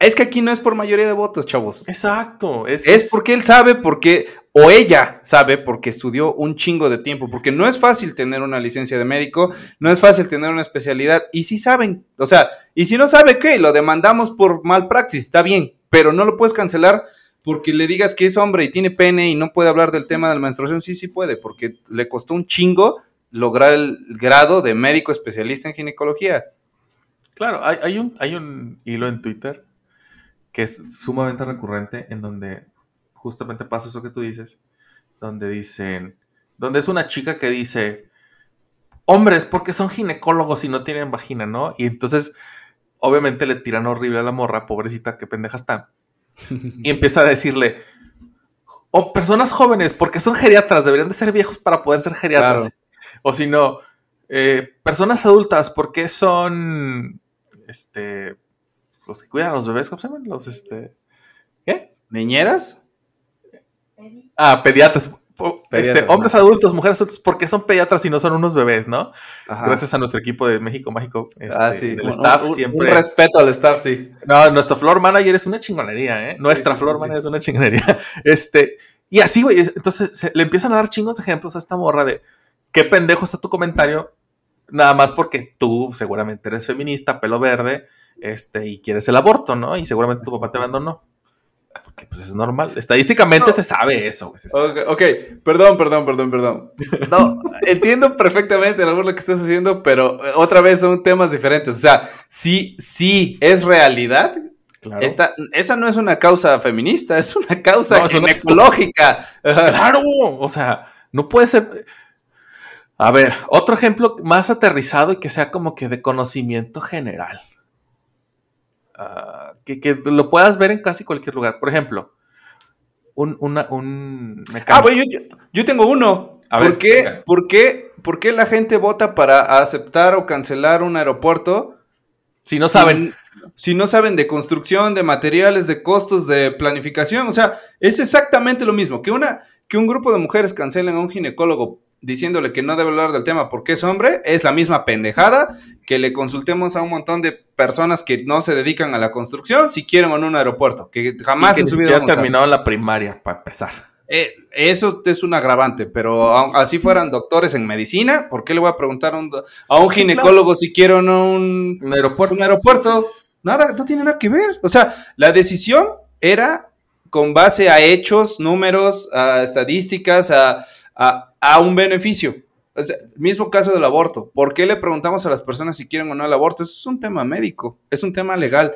es que aquí no es por mayoría de votos, chavos. Exacto. Es, Es porque él sabe, porque, o ella sabe, porque estudió un chingo de tiempo, porque no es fácil tener una licencia de médico, no es fácil tener una especialidad, y sí saben, o sea, y si no sabe qué, lo demandamos por mal praxis, está bien, pero no lo puedes cancelar porque le digas que es hombre y tiene pene y no puede hablar del tema de la menstruación, sí, sí puede, porque le costó un chingo lograr el grado de médico especialista en ginecología. Claro, hay, hay un, hay un hilo en Twitter que es sumamente recurrente en donde justamente pasa eso que tú dices, donde dicen, donde es una chica que dice, hombres, porque son ginecólogos y no tienen vagina, ¿no? Y entonces, obviamente le tiran horrible a la morra, pobrecita, qué pendeja está. y empieza a decirle, o personas jóvenes, porque son geriatras, deberían de ser viejos para poder ser geriatras. Claro. O si no, eh, personas adultas, porque son, este, los que cuidan a los bebés, ¿cómo se llaman? Los, este, ¿qué? ¿Niñeras? Ah, pediatras. Este, hombres adultos, mujeres adultas, porque son pediatras y no son unos bebés, ¿no? Ajá. Gracias a nuestro equipo de México Mágico, este, ah, sí. del Un- staff, un, siempre. un respeto al staff, sí. No, nuestro floor manager es una chingonería, ¿eh? Nuestra Sí, sí, floor sí, manager es una chingonería. Este, y así, güey. es- Entonces se- le empiezan a dar chingos de ejemplos a esta morra de qué pendejo está tu comentario. Nada más porque tú seguramente eres feminista, pelo verde, este, y quieres el aborto, ¿no? Y seguramente tu papá te abandonó. Porque pues es normal. Estadísticamente No. se sabe eso, se sabe. Ok, ok, perdón, perdón, perdón, perdón. No, entiendo perfectamente el lo que estás haciendo, pero eh, otra vez son temas diferentes. O sea, sí, sí, es realidad. Claro. Esta, esa no es una causa feminista, es una causa No, ginecológica. Ajá. Claro, o sea, no puede ser. A ver, otro ejemplo más aterrizado y que sea como que de conocimiento general. Ah, que, que lo puedas ver en casi cualquier lugar. Por ejemplo, un, una, un Ah, mecánico. bueno, yo, yo tengo uno. A ¿Por, ver, qué, por, qué, por qué la gente vota para aceptar o cancelar un aeropuerto? si no si- saben, Si no saben de construcción, de materiales, de costos, de planificación. O sea, es exactamente lo mismo. Que, una, que un grupo de mujeres cancelen a un ginecólogo diciéndole que no debe hablar del tema porque es hombre, es la misma pendejada que le consultemos a un montón de personas que no se dedican a la construcción si quieren o no un aeropuerto, que jamás y que en ni su vida siquiera vamos a- terminado la primaria, para empezar. eh, eso es un agravante, pero a- así fueran doctores en medicina, ¿por qué le voy a preguntar a un, a un Sí, ginecólogo si quiero o no un, Un aeropuerto. un aeropuerto? Nada, no tiene nada que ver. O sea, la decisión era con base a hechos, números, a estadísticas, a, a- a un beneficio. O sea, mismo caso del aborto. ¿Por qué le preguntamos a las personas si quieren o no el aborto? Eso es un tema médico, es un tema legal.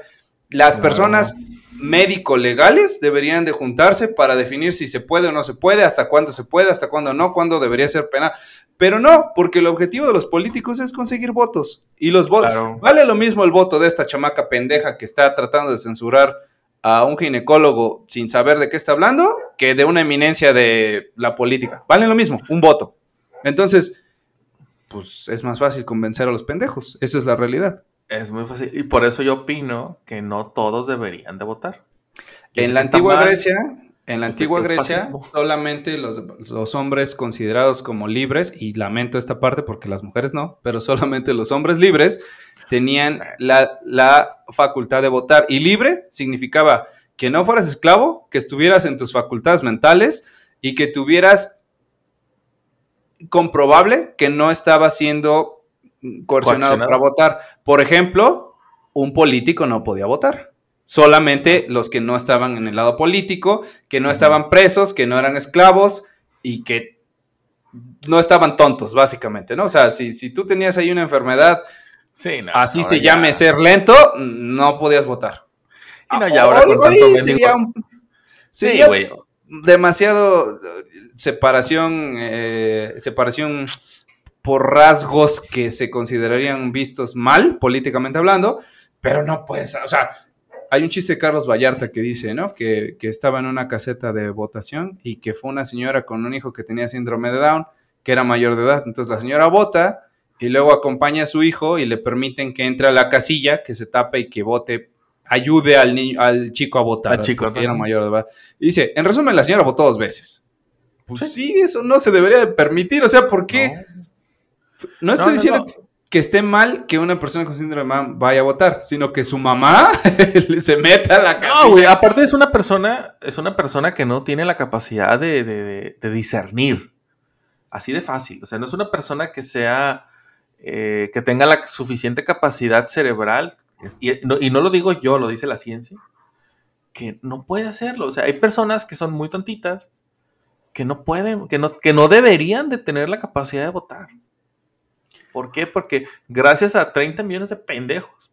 Las personas médico-legales deberían de juntarse para definir si se puede o no se puede, hasta cuándo se puede, hasta cuándo no, cuándo debería ser pena. Pero no, porque el objetivo de los políticos es conseguir votos. Y los votos... Claro. Vale lo mismo el voto de esta chamaca pendeja que está tratando de censurar a un ginecólogo sin saber de qué está hablando que de una eminencia de la política. Vale lo mismo, un voto. Entonces, pues es más fácil convencer a los pendejos. Esa es la realidad. Es muy fácil. Y por eso yo opino que no todos deberían de votar. En la antigua Grecia, en la sé antigua Grecia, solamente los, los hombres considerados como libres, y lamento esta parte porque las mujeres no, pero solamente los hombres libres tenían la, la facultad de votar. Y libre significaba que no fueras esclavo, que estuvieras en tus facultades mentales y que tuvieras comprobable que no estaba siendo coercionado Coaccionado. para votar. Por ejemplo, un político no podía votar. Solamente los que no estaban en el lado político, que no estaban presos, que no eran esclavos y que no estaban tontos, básicamente, ¿no? O sea, si, si tú tenías ahí una enfermedad, Sí, no, así se ya- llame ser lento, no podías votar. Y no, y ahora Hoy- con tanto mendigo- sería un- Sí, güey. demasiado eh, separación, eh, separación por rasgos que se considerarían vistos mal, políticamente hablando, pero no pues, o sea, hay un chiste de Carlos Vallarta que dice, ¿no? Que, que estaba en una caseta de votación y que fue una señora con un hijo que tenía síndrome de Down, que era mayor de edad. Entonces la señora vota y luego acompaña a su hijo y le permiten que entre a la casilla, que se tape y que vote, ayude al niño, al chico a votar, Al chico, porque era mayor de edad. Y dice, en resumen, la señora votó dos veces. Pues Sí. sí, eso no se debería de permitir. O sea, ¿por qué? No, estoy no, diciendo no. Que, que esté mal que una persona con síndrome de Down vaya a votar, sino que su mamá se meta a la casa. No, güey, aparte es una persona, es una persona que no tiene la capacidad de, de- discernir. Así de fácil. O sea, no es una persona que sea, eh, que tenga la suficiente capacidad cerebral. y, no, y no lo digo yo, lo dice la ciencia, que no puede hacerlo. O sea, hay personas que son muy tontitas, que no pueden, que no, que no deberían de tener la capacidad de votar. ¿Por qué? Porque gracias a 30 millones de pendejos,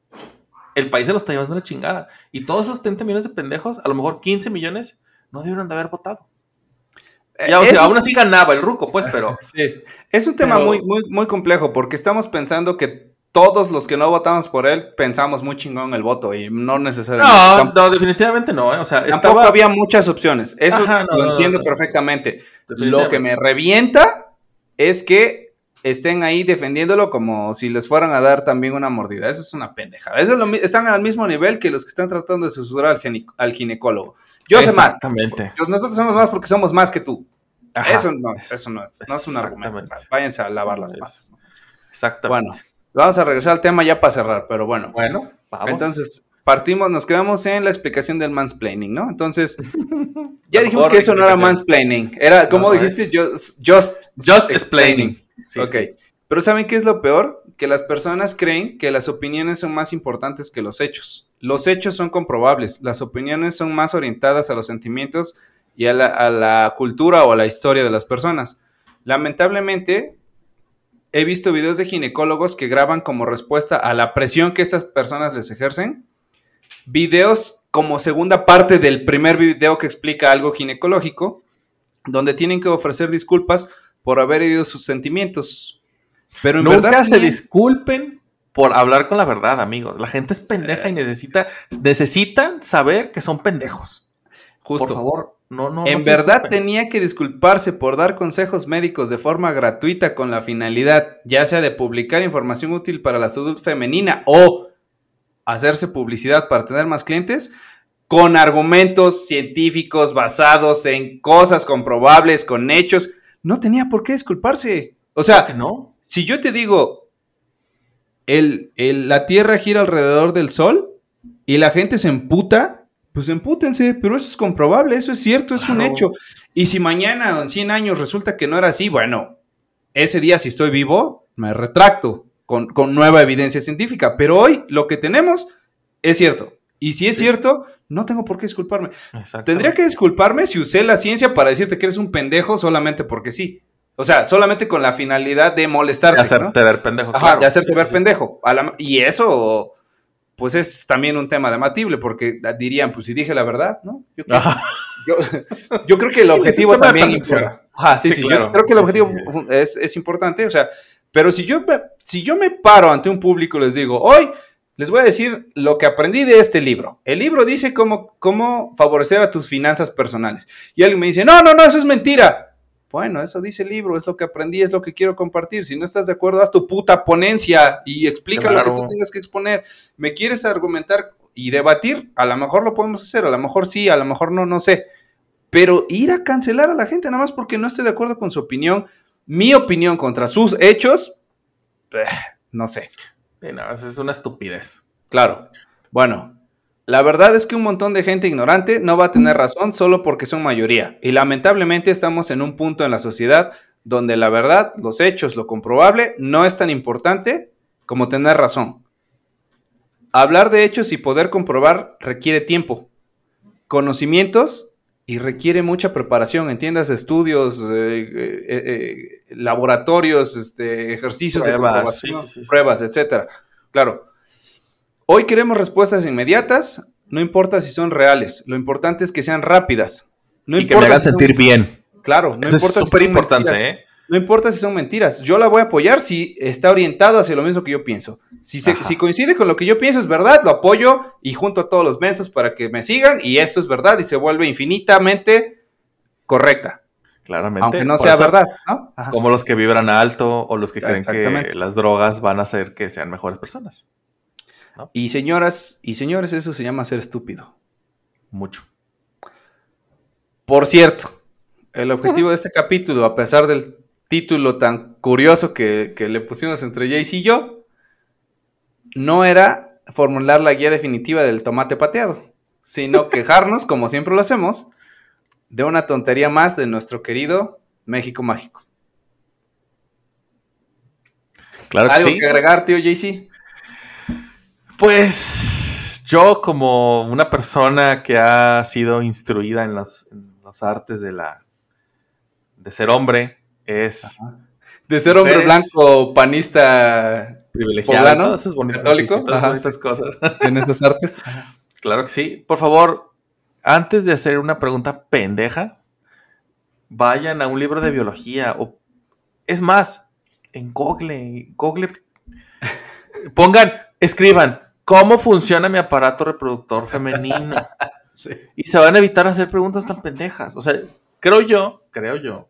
el país se lo está llevando la chingada. Y todos esos 30 millones de pendejos, a lo mejor 15 millones, no debieron de haber votado. Ya, o sea, aún así ganaba el ruco, pues, pero. Es, es un tema Pero- muy, muy, muy complejo porque estamos pensando que todos los que no votamos por él pensamos muy chingón el voto y no necesariamente. No, no, definitivamente no, ¿eh? O sea, Tampoco había muchas opciones. Eso Ajá, no, lo no, entiendo perfectamente. Lo que me revienta es que estén ahí defendiéndolo como si les fueran a dar también una mordida. Eso es una pendejada. Eso es lo están al mismo nivel que los que están tratando de censurar al, ginecólogo. Yo sé más. Exactamente. Nosotros somos más porque somos más que tú. Ajá. Eso no, eso no es, no es un argumento. Váyanse a lavar las patas. Exactamente. Bueno, vamos a regresar al tema ya para cerrar, pero bueno. Bueno, vamos. Entonces, partimos, nos quedamos en la explicación del mansplaining, ¿no? Entonces, ya dijimos que eso no era mansplaining. Era, ¿cómo No, dijiste? es- Just, just, Just explaining. Sí, ok. sí. Pero ¿saben qué es lo peor? Que las personas creen que las opiniones son más importantes que los hechos. Los hechos son comprobables, las opiniones son más orientadas a los sentimientos y a la, a la cultura o a la historia de las personas. Lamentablemente, he visto videos de ginecólogos que graban como respuesta a la presión que estas personas les ejercen. Videos como segunda parte del primer video que explica algo ginecológico, donde tienen que ofrecer disculpas por haber herido sus sentimientos. Pero en Nunca verdad se disculpen por hablar con la verdad, amigos. La gente es pendeja y necesita, necesitan saber que son pendejos. justo. Por favor, no, no. en no verdad tenía que disculparse por dar consejos médicos de forma gratuita con la finalidad, ya sea de publicar información útil para la salud femenina o hacerse publicidad para tener más clientes, con argumentos científicos basados en cosas comprobables, con hechos. No tenía por qué disculparse. O sea, no. si yo te digo, el, el- la Tierra gira alrededor del Sol y la gente se emputa, pues empútense, pero eso es comprobable, eso es cierto, es un hecho. Y si mañana o en 100 años resulta que no era así, bueno, ese día si estoy vivo, me retracto con, con nueva evidencia científica, pero hoy lo que tenemos es cierto. Y si es Sí. cierto, no tengo por qué disculparme. Tendría que disculparme si usé la ciencia para decirte que eres un pendejo solamente porque sí. O sea, solamente con la finalidad de molestarte. De hacerte ¿no? ver pendejo. Ajá, claro. de hacerte Sí, ver sí, pendejo. La- y eso, pues es también un tema debatible, porque dirían, pues si dije la verdad, ¿no? Yo creo, yo, yo creo que el objetivo también percepción. importa. Ajá, sí, Sí, sí, claro. yo creo que el objetivo es importante, o sea, pero si yo, me, si yo me paro ante un público y les digo, hoy les voy a decir lo que aprendí de este libro. El libro dice cómo, cómo favorecer a tus finanzas personales. Y alguien me dice, no, no, no, eso es mentira. Bueno, eso dice el libro, es lo que aprendí, es lo que quiero compartir. Si no estás de acuerdo, haz tu puta ponencia y explica lo que tú tengas que exponer. ¿Me quieres argumentar y debatir? A lo mejor lo podemos hacer, a lo mejor sí, a lo mejor no, no sé. Pero ir a cancelar a la gente nada más porque no estoy de acuerdo con su opinión, mi opinión contra sus hechos, eh, no sé. Sí, no, es una estupidez. Claro. Bueno, la verdad es que un montón de gente ignorante no va a tener razón solo porque son mayoría. Y lamentablemente estamos en un punto en la sociedad donde la verdad, los hechos, lo comprobable, no es tan importante como tener razón. Hablar de hechos y poder comprobar requiere tiempo, conocimientos y requiere mucha preparación, entiendas, estudios, eh, eh, eh, laboratorios, este, ejercicios de Pruebas, comprobación, sí, sí, sí, sí. pruebas, etcétera. Claro. Hoy queremos respuestas inmediatas, no importa si son reales, lo importante es que sean rápidas. No y que me importa hagan si son- sentir bien. Claro, no Eso es importa si súper son importante. ¿eh? No importa si son mentiras, yo la voy a apoyar si está orientado hacia lo mismo que yo pienso. Si, se- si coincide con lo que yo pienso es verdad, lo apoyo y junto a todos los mensos para que me sigan y esto es verdad y se vuelve infinitamente correcta, Claramente. aunque no Por sea eso, verdad, ¿no? Ajá. Como los que vibran alto o los que creen que las drogas van a hacer que sean mejores personas. Y señoras y señores, eso se llama ser estúpido. Mucho. Por cierto, el objetivo de este capítulo, a pesar del título tan curioso que, que le pusimos entre Jace y yo, no era formular la guía definitiva del tomate pateado, sino quejarnos, como siempre lo hacemos, de una tontería más de nuestro querido México Mágico. Claro que ¿Algo sí. que agregar, tío JC? Pues yo como una persona que ha sido instruida en las, en las artes de la de ser hombre es De ser hombre Mujeres. blanco, panista privilegiado. Poblano, católico, sí, sí, todas ajá. esas cosas. en esas artes. Claro que sí. Por favor, antes de hacer una pregunta pendeja, vayan a un libro de biología o es más, en Google, Google pongan, escriban cómo funciona mi aparato reproductor femenino. Y se van a evitar hacer preguntas tan pendejas. O sea, creo yo, creo yo,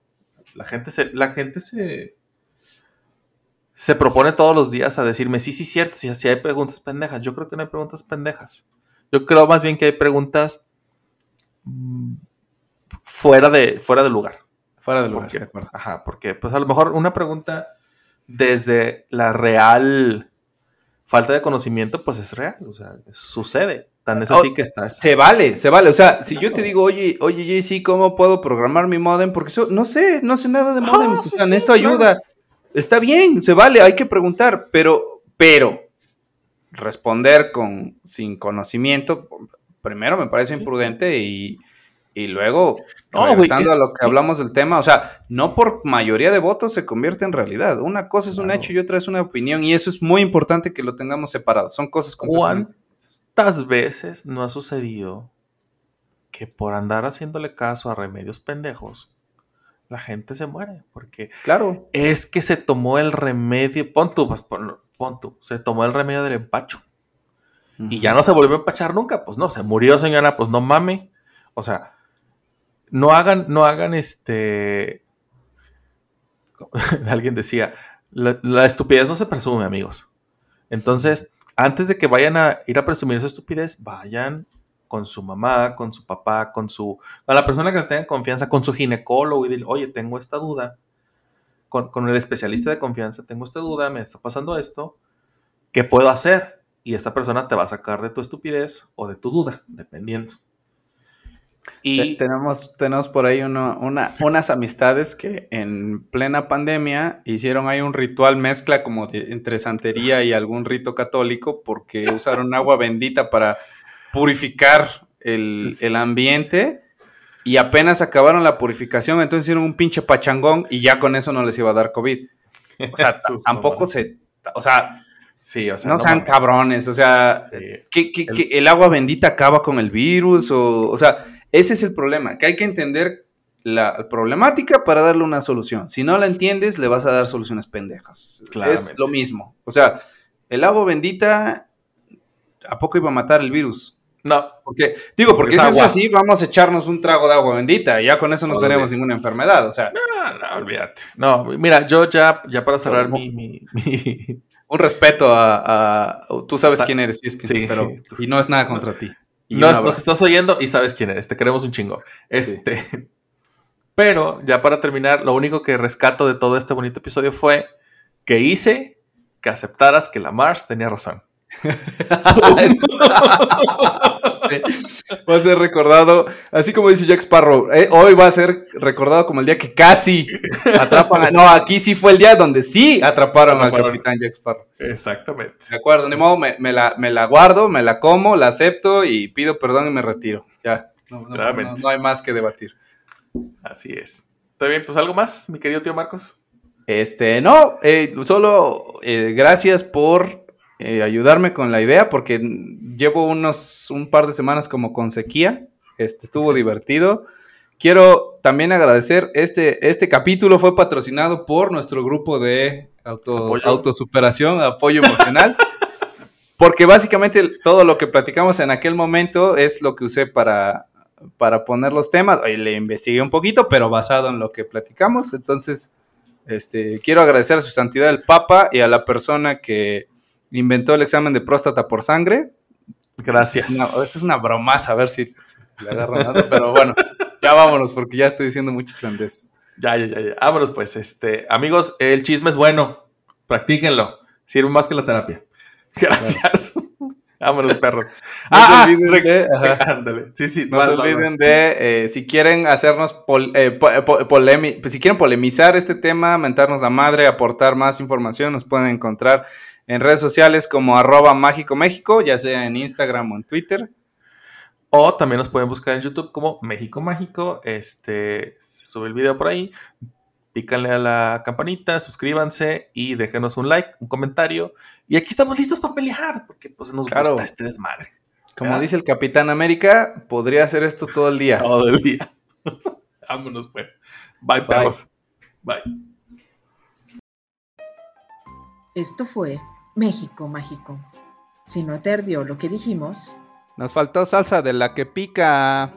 la gente se, la gente se, se propone todos los días a decirme, sí, sí, cierto, sí, sí hay preguntas pendejas. Yo creo que no hay preguntas pendejas. Yo creo más bien que hay preguntas mm, fuera de, fuera de lugar. Fuera de lugar, Porque-. Ajá, porque pues a lo mejor una pregunta desde la real falta de conocimiento, pues es real, o sea, sucede. Tan es así Oh, que estás. Se vale, se vale. O sea, si yo te digo, oye, oye, JC, ¿cómo puedo programar mi modem? Porque eso- no sé, no sé nada de modem. Ah, o sí, sea, sí, esto claro. ayuda. Está bien, se vale, hay que preguntar, pero, pero, responder con, sin conocimiento, primero me parece Sí. imprudente y, y luego, No, regresando es- a lo que hablamos del tema, o sea, no por mayoría de votos se convierte en realidad. Una cosa es un Claro. hecho y otra es una opinión y eso es muy importante que lo tengamos separado. Son cosas completamente ¿Cuántas veces no ha sucedido que por andar haciéndole caso a remedios pendejos, la gente se muere? Porque Claro. es que se tomó el remedio, pon tú, pues, pon, pon tú, se tomó el remedio del empacho. y ya no se volvió a empachar nunca, pues no, se murió señora, pues no mame. O sea, no hagan, no hagan este. Alguien decía, la, la estupidez no se presume, amigos. Entonces, antes de que vayan a ir a presumir su estupidez, vayan con su mamá, con su papá, con su. a la persona que le tengan confianza, con su ginecólogo y dile, oye, tengo esta duda. Con, con el especialista de confianza, tengo esta duda, me está pasando esto. ¿Qué puedo hacer? Y esta persona te va a sacar de tu estupidez o de tu duda, dependiendo. Y Te- tenemos, tenemos por ahí uno- una, unas amistades que en plena pandemia hicieron ahí un ritual mezcla como de, entre santería y algún rito católico porque usaron agua bendita para purificar el, el ambiente y apenas acabaron la purificación, entonces hicieron un pinche pachangón y ya con eso no les iba a dar COVID. O sea, tampoco se... O sea, sí, o sea, no, sean mames. cabrones, o sea, Sí. que, que- El- que el agua bendita acaba con el virus, o, o sea, ese es el problema, que hay que entender la problemática para darle una solución. Si no la entiendes, le vas a dar soluciones pendejas. Claramente. Es lo mismo. O sea, el agua bendita, ¿a poco iba a matar el virus? No, Porque, digo, porque si es así, vamos a echarnos un trago de agua bendita y ya con eso no tenemos ninguna enfermedad. O sea, no, no, olvídate. No, mira, yo ya, ya para cerrar No. mi, mi- mi- un respeto a, a- tú sabes quién eres, sí, es que- sí. pero, y no es nada contra ti. Nos, nos estás oyendo y sabes quién eres, te queremos un chingo. Este, pero ya para terminar, lo único que rescato de todo este bonito episodio fue que hice que aceptaras que la Mars tenía razón. Va a ser recordado, así como dice Jack Sparrow, eh, hoy va a ser recordado como el día que casi atrapan a... No, aquí sí fue el día donde sí atraparon al capitán Jack Sparrow. Exactamente. De acuerdo, ni modo, me, me la, me la guardo, me la como, la acepto y pido perdón y me retiro. Ya, no, no- Claramente. no- no hay más que debatir. Así es. ¿Está bien? Pues algo más, mi querido tío Marcos. Este, no, eh, solo eh, gracias por eh, ayudarme con la idea, porque llevo unos, un par de semanas como con sequía. Este, estuvo divertido. Quiero también agradecer, este, este capítulo fue patrocinado por nuestro grupo de auto, Apoyo. autosuperación, apoyo emocional. Porque básicamente todo lo que platicamos en aquel momento es lo que usé para, para poner los temas. Le investigué un poquito, pero basado en lo que platicamos. Entonces, este, quiero agradecer a su santidad el Papa y a la persona que inventó el examen de próstata por sangre. Gracias. Es esa es una bromaza, a ver si, si le agarran algo, pero bueno, ya vámonos porque ya estoy diciendo muchos sandes. Ya, ya, ya, ya. Vámonos, pues. Este, amigos, el chisme es bueno. Practíquenlo. Sirve más que la terapia. Gracias. Vámonos, perros. No ah, se olviden rec- de- ándale. Sí, sí. No se olviden de, eh, si quieren hacernos, pol- eh, po- polemi- pues, si quieren polemizar este tema, mentarnos la madre, aportar más información, nos pueden encontrar en redes sociales como arroba mágico México, ya sea en Instagram o en Twitter. O también nos pueden buscar en YouTube como México Mágico. Este, se sube el video por ahí. Pícanle a la campanita, suscríbanse y déjenos un like, un comentario. Y aquí estamos listos para pelear, porque pues nos Claro. gusta este desmadre. Como dice el Capitán América, podría hacer esto todo el día. Todo el día. Vámonos, pues. Bye, perros. Bye. Esto fue México Mágico. Si no te ardió lo que dijimos, Nos faltó salsa de la que pica.